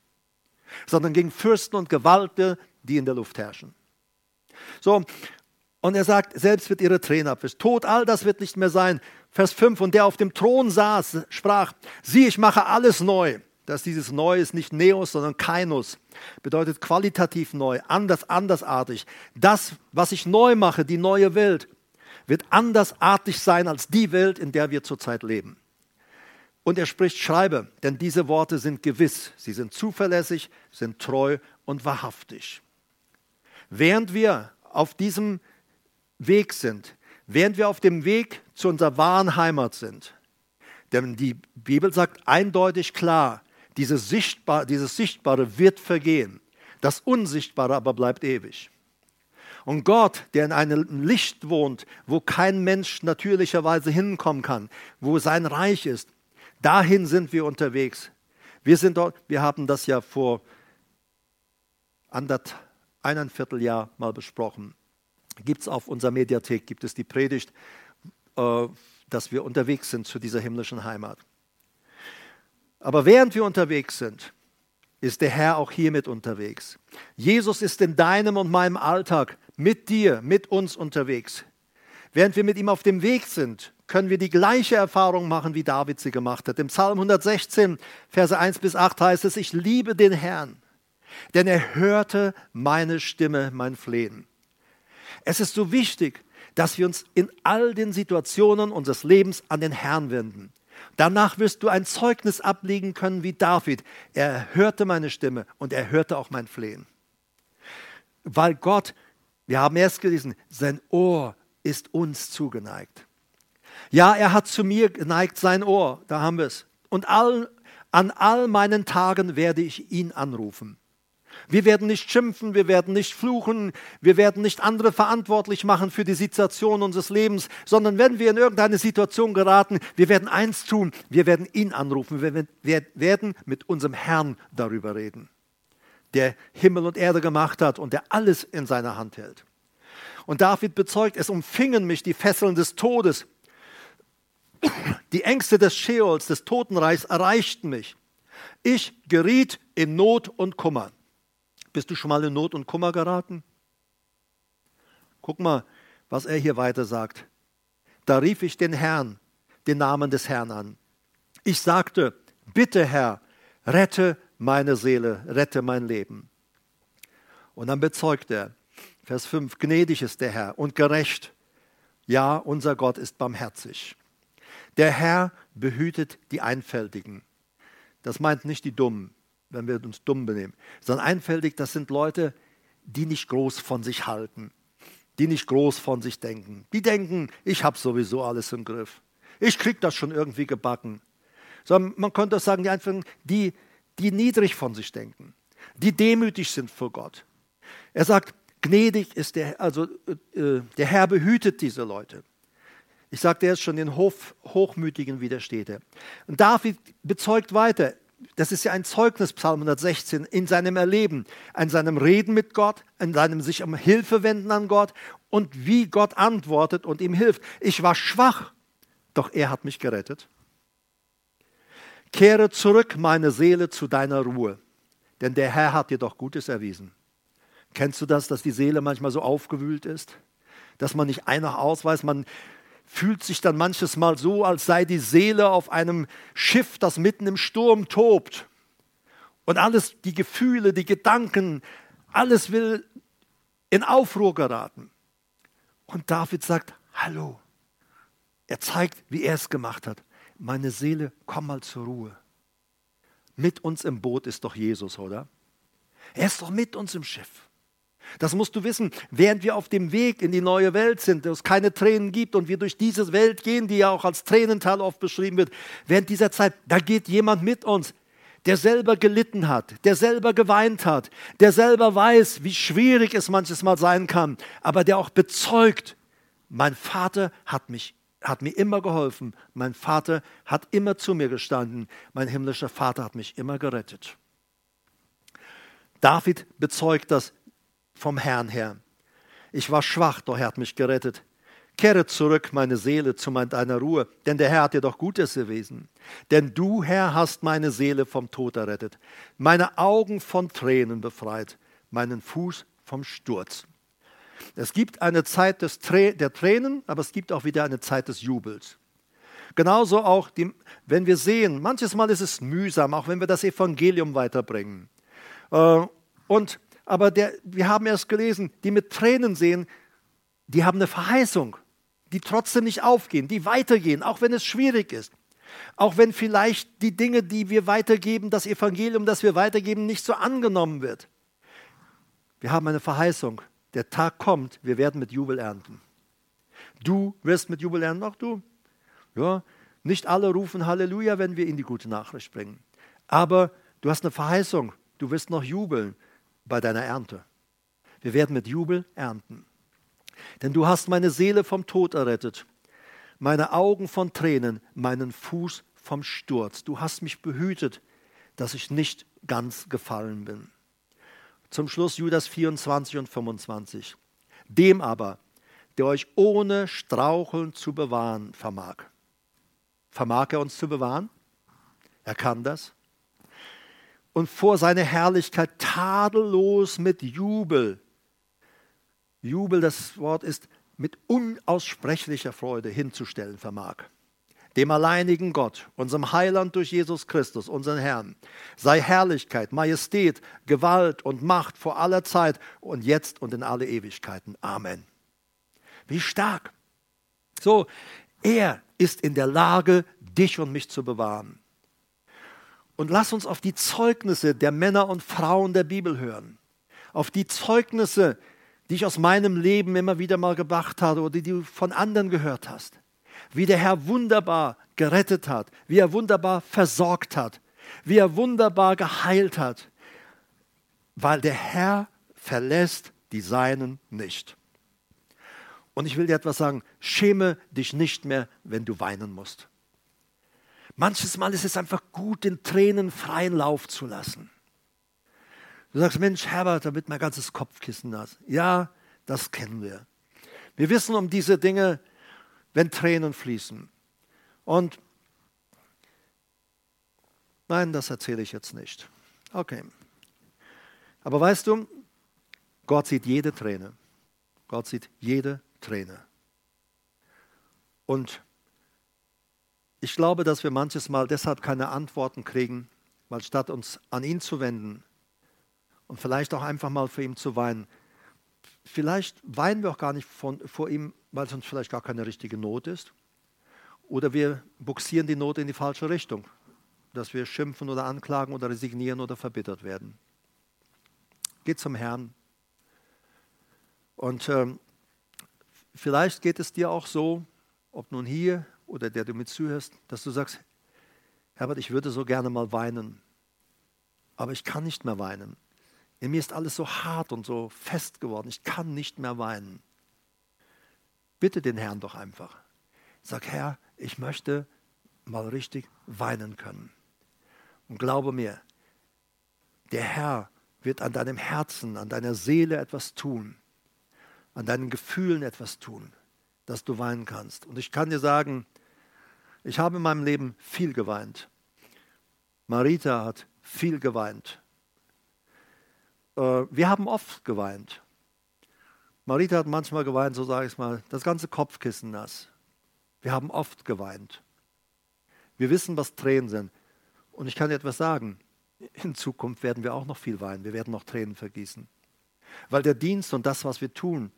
sondern gegen Fürsten und Gewalten, die in der Luft herrschen. So, und er sagt, selbst wird ihre Tränen abwischen. Tod, all das wird nicht mehr sein. Vers 5, und der auf dem Thron saß, sprach, sieh, ich mache alles neu. Dass dieses Neu ist nicht Neos, sondern Kainos. Bedeutet qualitativ neu, anders, andersartig. Das, was ich neu mache, die neue Welt, wird andersartig sein als die Welt, in der wir zurzeit leben. Und er spricht, schreibe, denn diese Worte sind gewiss, sie sind zuverlässig, sind treu und wahrhaftig. Während wir auf diesem Weg sind, während wir auf dem Weg zu unserer wahren Heimat sind. Denn die Bibel sagt eindeutig klar, dieses Sichtbare, dieses Sichtbare wird vergehen, das Unsichtbare aber bleibt ewig. Und Gott, der in einem Licht wohnt, wo kein Mensch natürlicherweise hinkommen kann, wo sein Reich ist, dahin sind wir unterwegs. Wir sind dort, wir haben das ja vor anderthalb, eineinviertel Jahr mal besprochen gibt es auf unserer Mediathek, gibt es die Predigt, äh, dass wir unterwegs sind zu dieser himmlischen Heimat. Aber während wir unterwegs sind, ist der Herr auch hier mit unterwegs. Jesus ist in deinem und meinem Alltag mit dir, mit uns unterwegs. Während wir mit ihm auf dem Weg sind, können wir die gleiche Erfahrung machen, wie David sie gemacht hat. Im Psalm 116, Verse 1 bis 8 heißt es, ich liebe den Herrn, denn er hörte meine Stimme, mein Flehen. Es ist so wichtig, dass wir uns in all den Situationen unseres Lebens an den Herrn wenden. Danach wirst du ein Zeugnis ablegen können wie David. Er hörte meine Stimme und er hörte auch mein Flehen. Weil Gott, wir haben erst gelesen, sein Ohr ist uns zugeneigt. Ja, er hat zu mir geneigt sein Ohr, da haben wir es. Und all, an all meinen Tagen werde ich ihn anrufen. Wir werden nicht schimpfen, wir werden nicht fluchen, wir werden nicht andere verantwortlich machen für die Situation unseres Lebens, sondern wenn wir in irgendeine Situation geraten, wir werden eins tun, wir werden ihn anrufen, wir werden mit unserem Herrn darüber reden, der Himmel und Erde gemacht hat und der alles in seiner Hand hält. Und David bezeugt, es umfingen mich die Fesseln des Todes. Die Ängste des Scheols, des Totenreichs erreichten mich. Ich geriet in Not und Kummer. Bist du schon mal in Not und Kummer geraten? Guck mal, was er hier weiter sagt. Da rief ich den Herrn, den Namen des Herrn an. Ich sagte, bitte Herr, rette meine Seele, rette mein Leben. Und dann bezeugt er, Vers 5, gnädig ist der Herr und gerecht. Ja, unser Gott ist barmherzig. Der Herr behütet die Einfältigen. Das meint nicht die Dummen wenn wir uns dumm benehmen, sondern einfältig, das sind Leute, die nicht groß von sich halten, die nicht groß von sich denken. Die denken, ich habe sowieso alles im Griff. Ich kriege das schon irgendwie gebacken. Sondern man könnte auch sagen, die einfach, die, die niedrig von sich denken, die demütig sind vor Gott. Er sagt, gnädig ist der, also äh, der Herr behütet diese Leute. Ich sagte jetzt schon, den Hof, Hochmütigen widersteht er. Und David bezeugt weiter, das ist ja ein Zeugnis, Psalm 116, in seinem Erleben, in seinem Reden mit Gott, in seinem sich um Hilfe wenden an Gott und wie Gott antwortet und ihm hilft. Ich war schwach, doch er hat mich gerettet. Kehre zurück, meine Seele, zu deiner Ruhe, denn der Herr hat dir doch Gutes erwiesen. Kennst du das, dass die Seele manchmal so aufgewühlt ist, dass man nicht ein noch ausweist, man fühlt sich dann manches Mal so, als sei die Seele auf einem Schiff, das mitten im Sturm tobt. Und alles, die Gefühle, die Gedanken, alles will in Aufruhr geraten. Und David sagt, hallo. Er zeigt, wie er es gemacht hat. Meine Seele, komm mal zur Ruhe. Mit uns im Boot ist doch Jesus, oder? Er ist doch mit uns im Schiff. Das musst du wissen, während wir auf dem Weg in die neue Welt sind, wo es keine Tränen gibt und wir durch diese Welt gehen, die ja auch als Tränental oft beschrieben wird, während dieser Zeit, da geht jemand mit uns, der selber gelitten hat, der selber geweint hat, der selber weiß, wie schwierig es manches Mal sein kann, aber der auch bezeugt, mein Vater hat mich hat mir immer geholfen, mein Vater hat immer zu mir gestanden, mein himmlischer Vater hat mich immer gerettet. David bezeugt das vom Herrn her. Ich war schwach, doch er hat mich gerettet. Kehre zurück, meine Seele, zu deiner Ruhe, denn der Herr hat dir doch Gutes erwiesen. Denn du, Herr, hast meine Seele vom Tod errettet, meine Augen von Tränen befreit, meinen Fuß vom Sturz. Es gibt eine Zeit des der Tränen, aber es gibt auch wieder eine Zeit des Jubels. Genauso auch, die, wenn wir sehen, manches Mal ist es mühsam, auch wenn wir das Evangelium weiterbringen. Äh, und aber der, wir haben erst gelesen, die mit Tränen sehen, die haben eine Verheißung, die trotzdem nicht aufgehen, die weitergehen, auch wenn es schwierig ist. Auch wenn vielleicht die Dinge, die wir weitergeben, das Evangelium, das wir weitergeben, nicht so angenommen wird. Wir haben eine Verheißung. Der Tag kommt, wir werden mit Jubel ernten. Du wirst mit Jubel ernten, auch du. Ja, nicht alle rufen Halleluja, wenn wir ihnen die gute Nachricht bringen. Aber du hast eine Verheißung. Du wirst noch jubeln bei deiner Ernte. Wir werden mit Jubel ernten. Denn du hast meine Seele vom Tod errettet, meine Augen von Tränen, meinen Fuß vom Sturz. Du hast mich behütet, dass ich nicht ganz gefallen bin. Zum Schluss Judas 24 und 25. Dem aber, der euch ohne Straucheln zu bewahren vermag. Vermag er uns zu bewahren? Er kann das und vor seine Herrlichkeit tadellos mit Jubel. Jubel, das Wort ist mit unaussprechlicher Freude hinzustellen vermag. Dem alleinigen Gott, unserem Heiland durch Jesus Christus, unseren Herrn, sei Herrlichkeit, Majestät, Gewalt und Macht vor aller Zeit und jetzt und in alle Ewigkeiten. Amen. Wie stark. So, er ist in der Lage, dich und mich zu bewahren. Und lass uns auf die Zeugnisse der Männer und Frauen der Bibel hören. Auf die Zeugnisse, die ich aus meinem Leben immer wieder mal gebracht habe oder die du von anderen gehört hast. Wie der Herr wunderbar gerettet hat, wie er wunderbar versorgt hat, wie er wunderbar geheilt hat. Weil der Herr verlässt die Seinen nicht. Und ich will dir etwas sagen, schäme dich nicht mehr, wenn du weinen musst. Manches Mal ist es einfach gut, den Tränen freien Lauf zu lassen. Du sagst, Mensch, Herbert, da wird mein ganzes Kopfkissen nass. Ja, das kennen wir. Wir wissen um diese Dinge, wenn Tränen fließen. Und nein, das erzähle ich jetzt nicht. Okay. Aber weißt du, Gott sieht jede Träne. Gott sieht jede Träne. Und ich glaube, dass wir manches Mal deshalb keine Antworten kriegen, weil statt uns an ihn zu wenden und vielleicht auch einfach mal für ihn zu weinen, vielleicht weinen wir auch gar nicht von, vor ihm, weil es uns vielleicht gar keine richtige Not ist. Oder wir buxieren die Not in die falsche Richtung, dass wir schimpfen oder anklagen oder resignieren oder verbittert werden. Geht zum Herrn. Und ähm, vielleicht geht es dir auch so, ob nun hier oder der du mir zuhörst, dass du sagst, Herbert, ich würde so gerne mal weinen, aber ich kann nicht mehr weinen. In mir ist alles so hart und so fest geworden, ich kann nicht mehr weinen. Bitte den Herrn doch einfach. Sag, Herr, ich möchte mal richtig weinen können. Und glaube mir, der Herr wird an deinem Herzen, an deiner Seele etwas tun, an deinen Gefühlen etwas tun, dass du weinen kannst. Und ich kann dir sagen, ich habe in meinem Leben viel geweint. Marita hat viel geweint. Äh, wir haben oft geweint. Marita hat manchmal geweint, so sage ich es mal, das ganze Kopfkissen nass. Wir haben oft geweint. Wir wissen, was Tränen sind. Und ich kann dir etwas sagen. In Zukunft werden wir auch noch viel weinen. Wir werden noch Tränen vergießen. Weil der Dienst und das, was wir tun,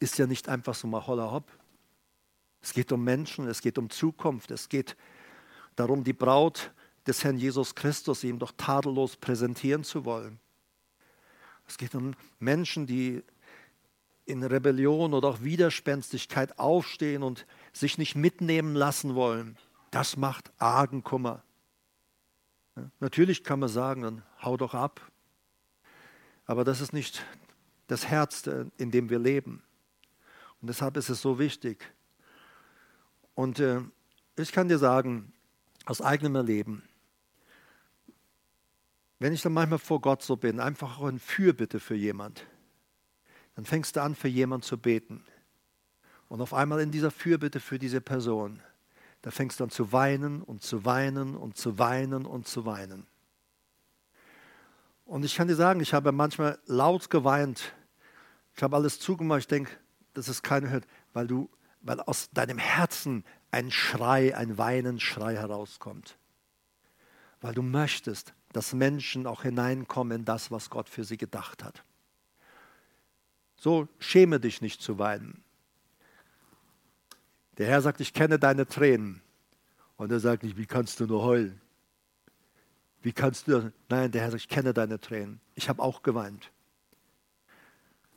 ist ja nicht einfach so mal holla hopp. Es geht um Menschen, es geht um Zukunft, es geht darum, die Braut des Herrn Jesus Christus ihm doch tadellos präsentieren zu wollen. Es geht um Menschen, die in Rebellion oder auch Widerspenstigkeit aufstehen und sich nicht mitnehmen lassen wollen. Das macht argen Kummer. Natürlich kann man sagen, dann hau doch ab. Aber das ist nicht das Herz, in dem wir leben. Und deshalb ist es so wichtig, und äh, ich kann dir sagen, aus eigenem Erleben, wenn ich dann manchmal vor Gott so bin, einfach auch in Fürbitte für jemand, dann fängst du an, für jemand zu beten. Und auf einmal in dieser Fürbitte für diese Person, da fängst du an zu weinen und zu weinen und zu weinen und zu weinen. Und ich kann dir sagen, ich habe manchmal laut geweint. Ich habe alles zugemacht. Ich denke, dass es keiner hört, weil du weil aus deinem Herzen ein Schrei, ein Weinenschrei herauskommt. Weil du möchtest, dass Menschen auch hineinkommen in das, was Gott für sie gedacht hat. So schäme dich nicht zu weinen. Der Herr sagt, ich kenne deine Tränen. Und er sagt nicht, wie kannst du nur heulen? Wie kannst du? Nein, der Herr sagt, ich kenne deine Tränen. Ich habe auch geweint.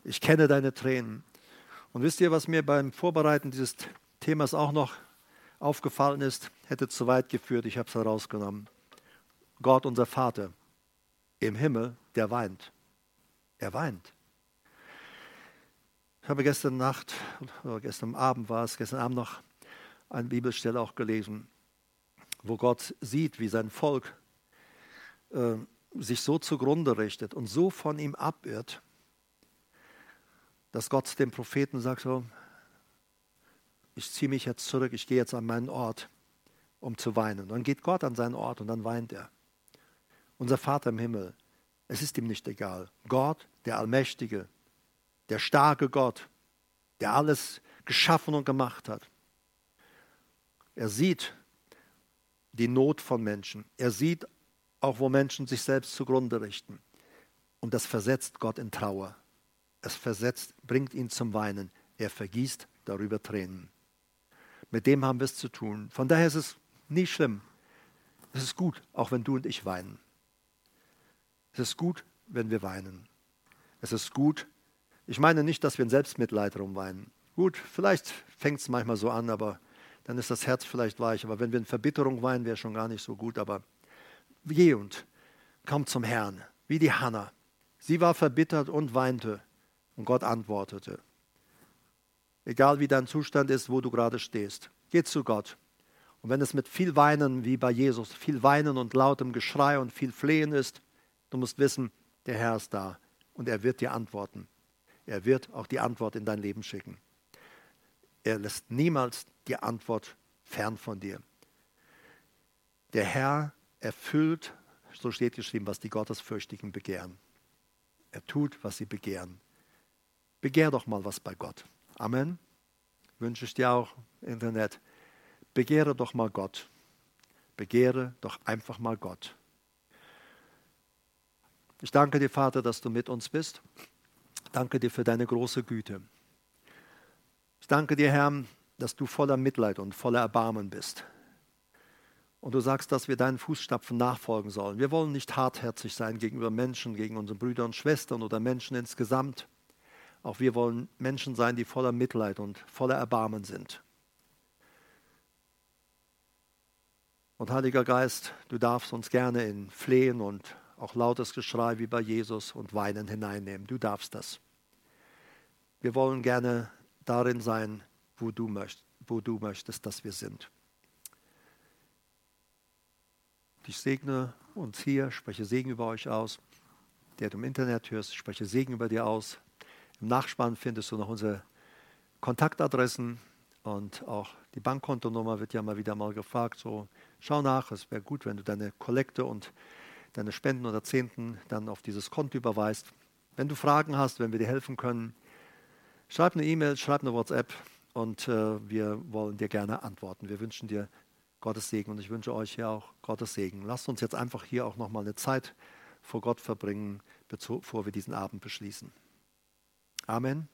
Ich kenne deine Tränen. Und wisst ihr, was mir beim Vorbereiten dieses Themas auch noch aufgefallen ist? Hätte zu weit geführt, ich habe es herausgenommen. Gott, unser Vater im Himmel, der weint. Er weint. Ich habe gestern Nacht, oder gestern Abend war es, gestern Abend noch eine Bibelstelle auch gelesen, wo Gott sieht, wie sein Volk äh, sich so zugrunde richtet und so von ihm abirrt, dass Gott dem Propheten sagt, so, ich ziehe mich jetzt zurück, ich gehe jetzt an meinen Ort, um zu weinen. dann geht Gott an seinen Ort und dann weint er. Unser Vater im Himmel, es ist ihm nicht egal. Gott, der Allmächtige, der starke Gott, der alles geschaffen und gemacht hat. Er sieht die Not von Menschen. Er sieht auch, wo Menschen sich selbst zugrunde richten. Und das versetzt Gott in Trauer. Es versetzt, bringt ihn zum Weinen. Er vergießt darüber Tränen. Mit dem haben wir es zu tun. Von daher ist es nie schlimm. Es ist gut, auch wenn du und ich weinen. Es ist gut, wenn wir weinen. Es ist gut. Ich meine nicht, dass wir in Selbstmitleid rumweinen. Gut, vielleicht fängt es manchmal so an, aber dann ist das Herz vielleicht weich. Aber wenn wir in Verbitterung weinen, wäre schon gar nicht so gut. Aber geh und komm zum Herrn, wie die Hanna. Sie war verbittert und weinte und Gott antwortete. Egal wie dein Zustand ist, wo du gerade stehst, geh zu Gott. Und wenn es mit viel Weinen wie bei Jesus, viel Weinen und lautem Geschrei und viel Flehen ist, du musst wissen, der Herr ist da und er wird dir antworten. Er wird auch die Antwort in dein Leben schicken. Er lässt niemals die Antwort fern von dir. Der Herr erfüllt, so steht geschrieben, was die Gottesfürchtigen begehren. Er tut, was sie begehren. Begehr doch mal was bei Gott. Amen. Wünsche ich dir auch, Internet. Begehre doch mal Gott. Begehre doch einfach mal Gott. Ich danke dir, Vater, dass du mit uns bist. Danke dir für deine große Güte. Ich danke dir, Herr, dass du voller Mitleid und voller Erbarmen bist. Und du sagst, dass wir deinen Fußstapfen nachfolgen sollen. Wir wollen nicht hartherzig sein gegenüber Menschen, gegen unsere Brüder und Schwestern oder Menschen insgesamt. Auch wir wollen Menschen sein, die voller Mitleid und voller Erbarmen sind. Und Heiliger Geist, du darfst uns gerne in Flehen und auch lautes Geschrei wie bei Jesus und Weinen hineinnehmen. Du darfst das. Wir wollen gerne darin sein, wo du, möcht, wo du möchtest, dass wir sind. Ich segne uns hier, spreche Segen über euch aus. Der du im Internet hörst, spreche Segen über dir aus. Im Nachspann findest du noch unsere Kontaktadressen und auch die Bankkontonummer wird ja mal wieder mal gefragt. So, schau nach, es wäre gut, wenn du deine Kollekte und deine Spenden oder Zehnten dann auf dieses Konto überweist. Wenn du Fragen hast, wenn wir dir helfen können, schreib eine E-Mail, schreib eine WhatsApp und äh, wir wollen dir gerne antworten. Wir wünschen dir Gottes Segen und ich wünsche euch hier auch Gottes Segen. Lasst uns jetzt einfach hier auch nochmal eine Zeit vor Gott verbringen, bevor wir diesen Abend beschließen. Amen.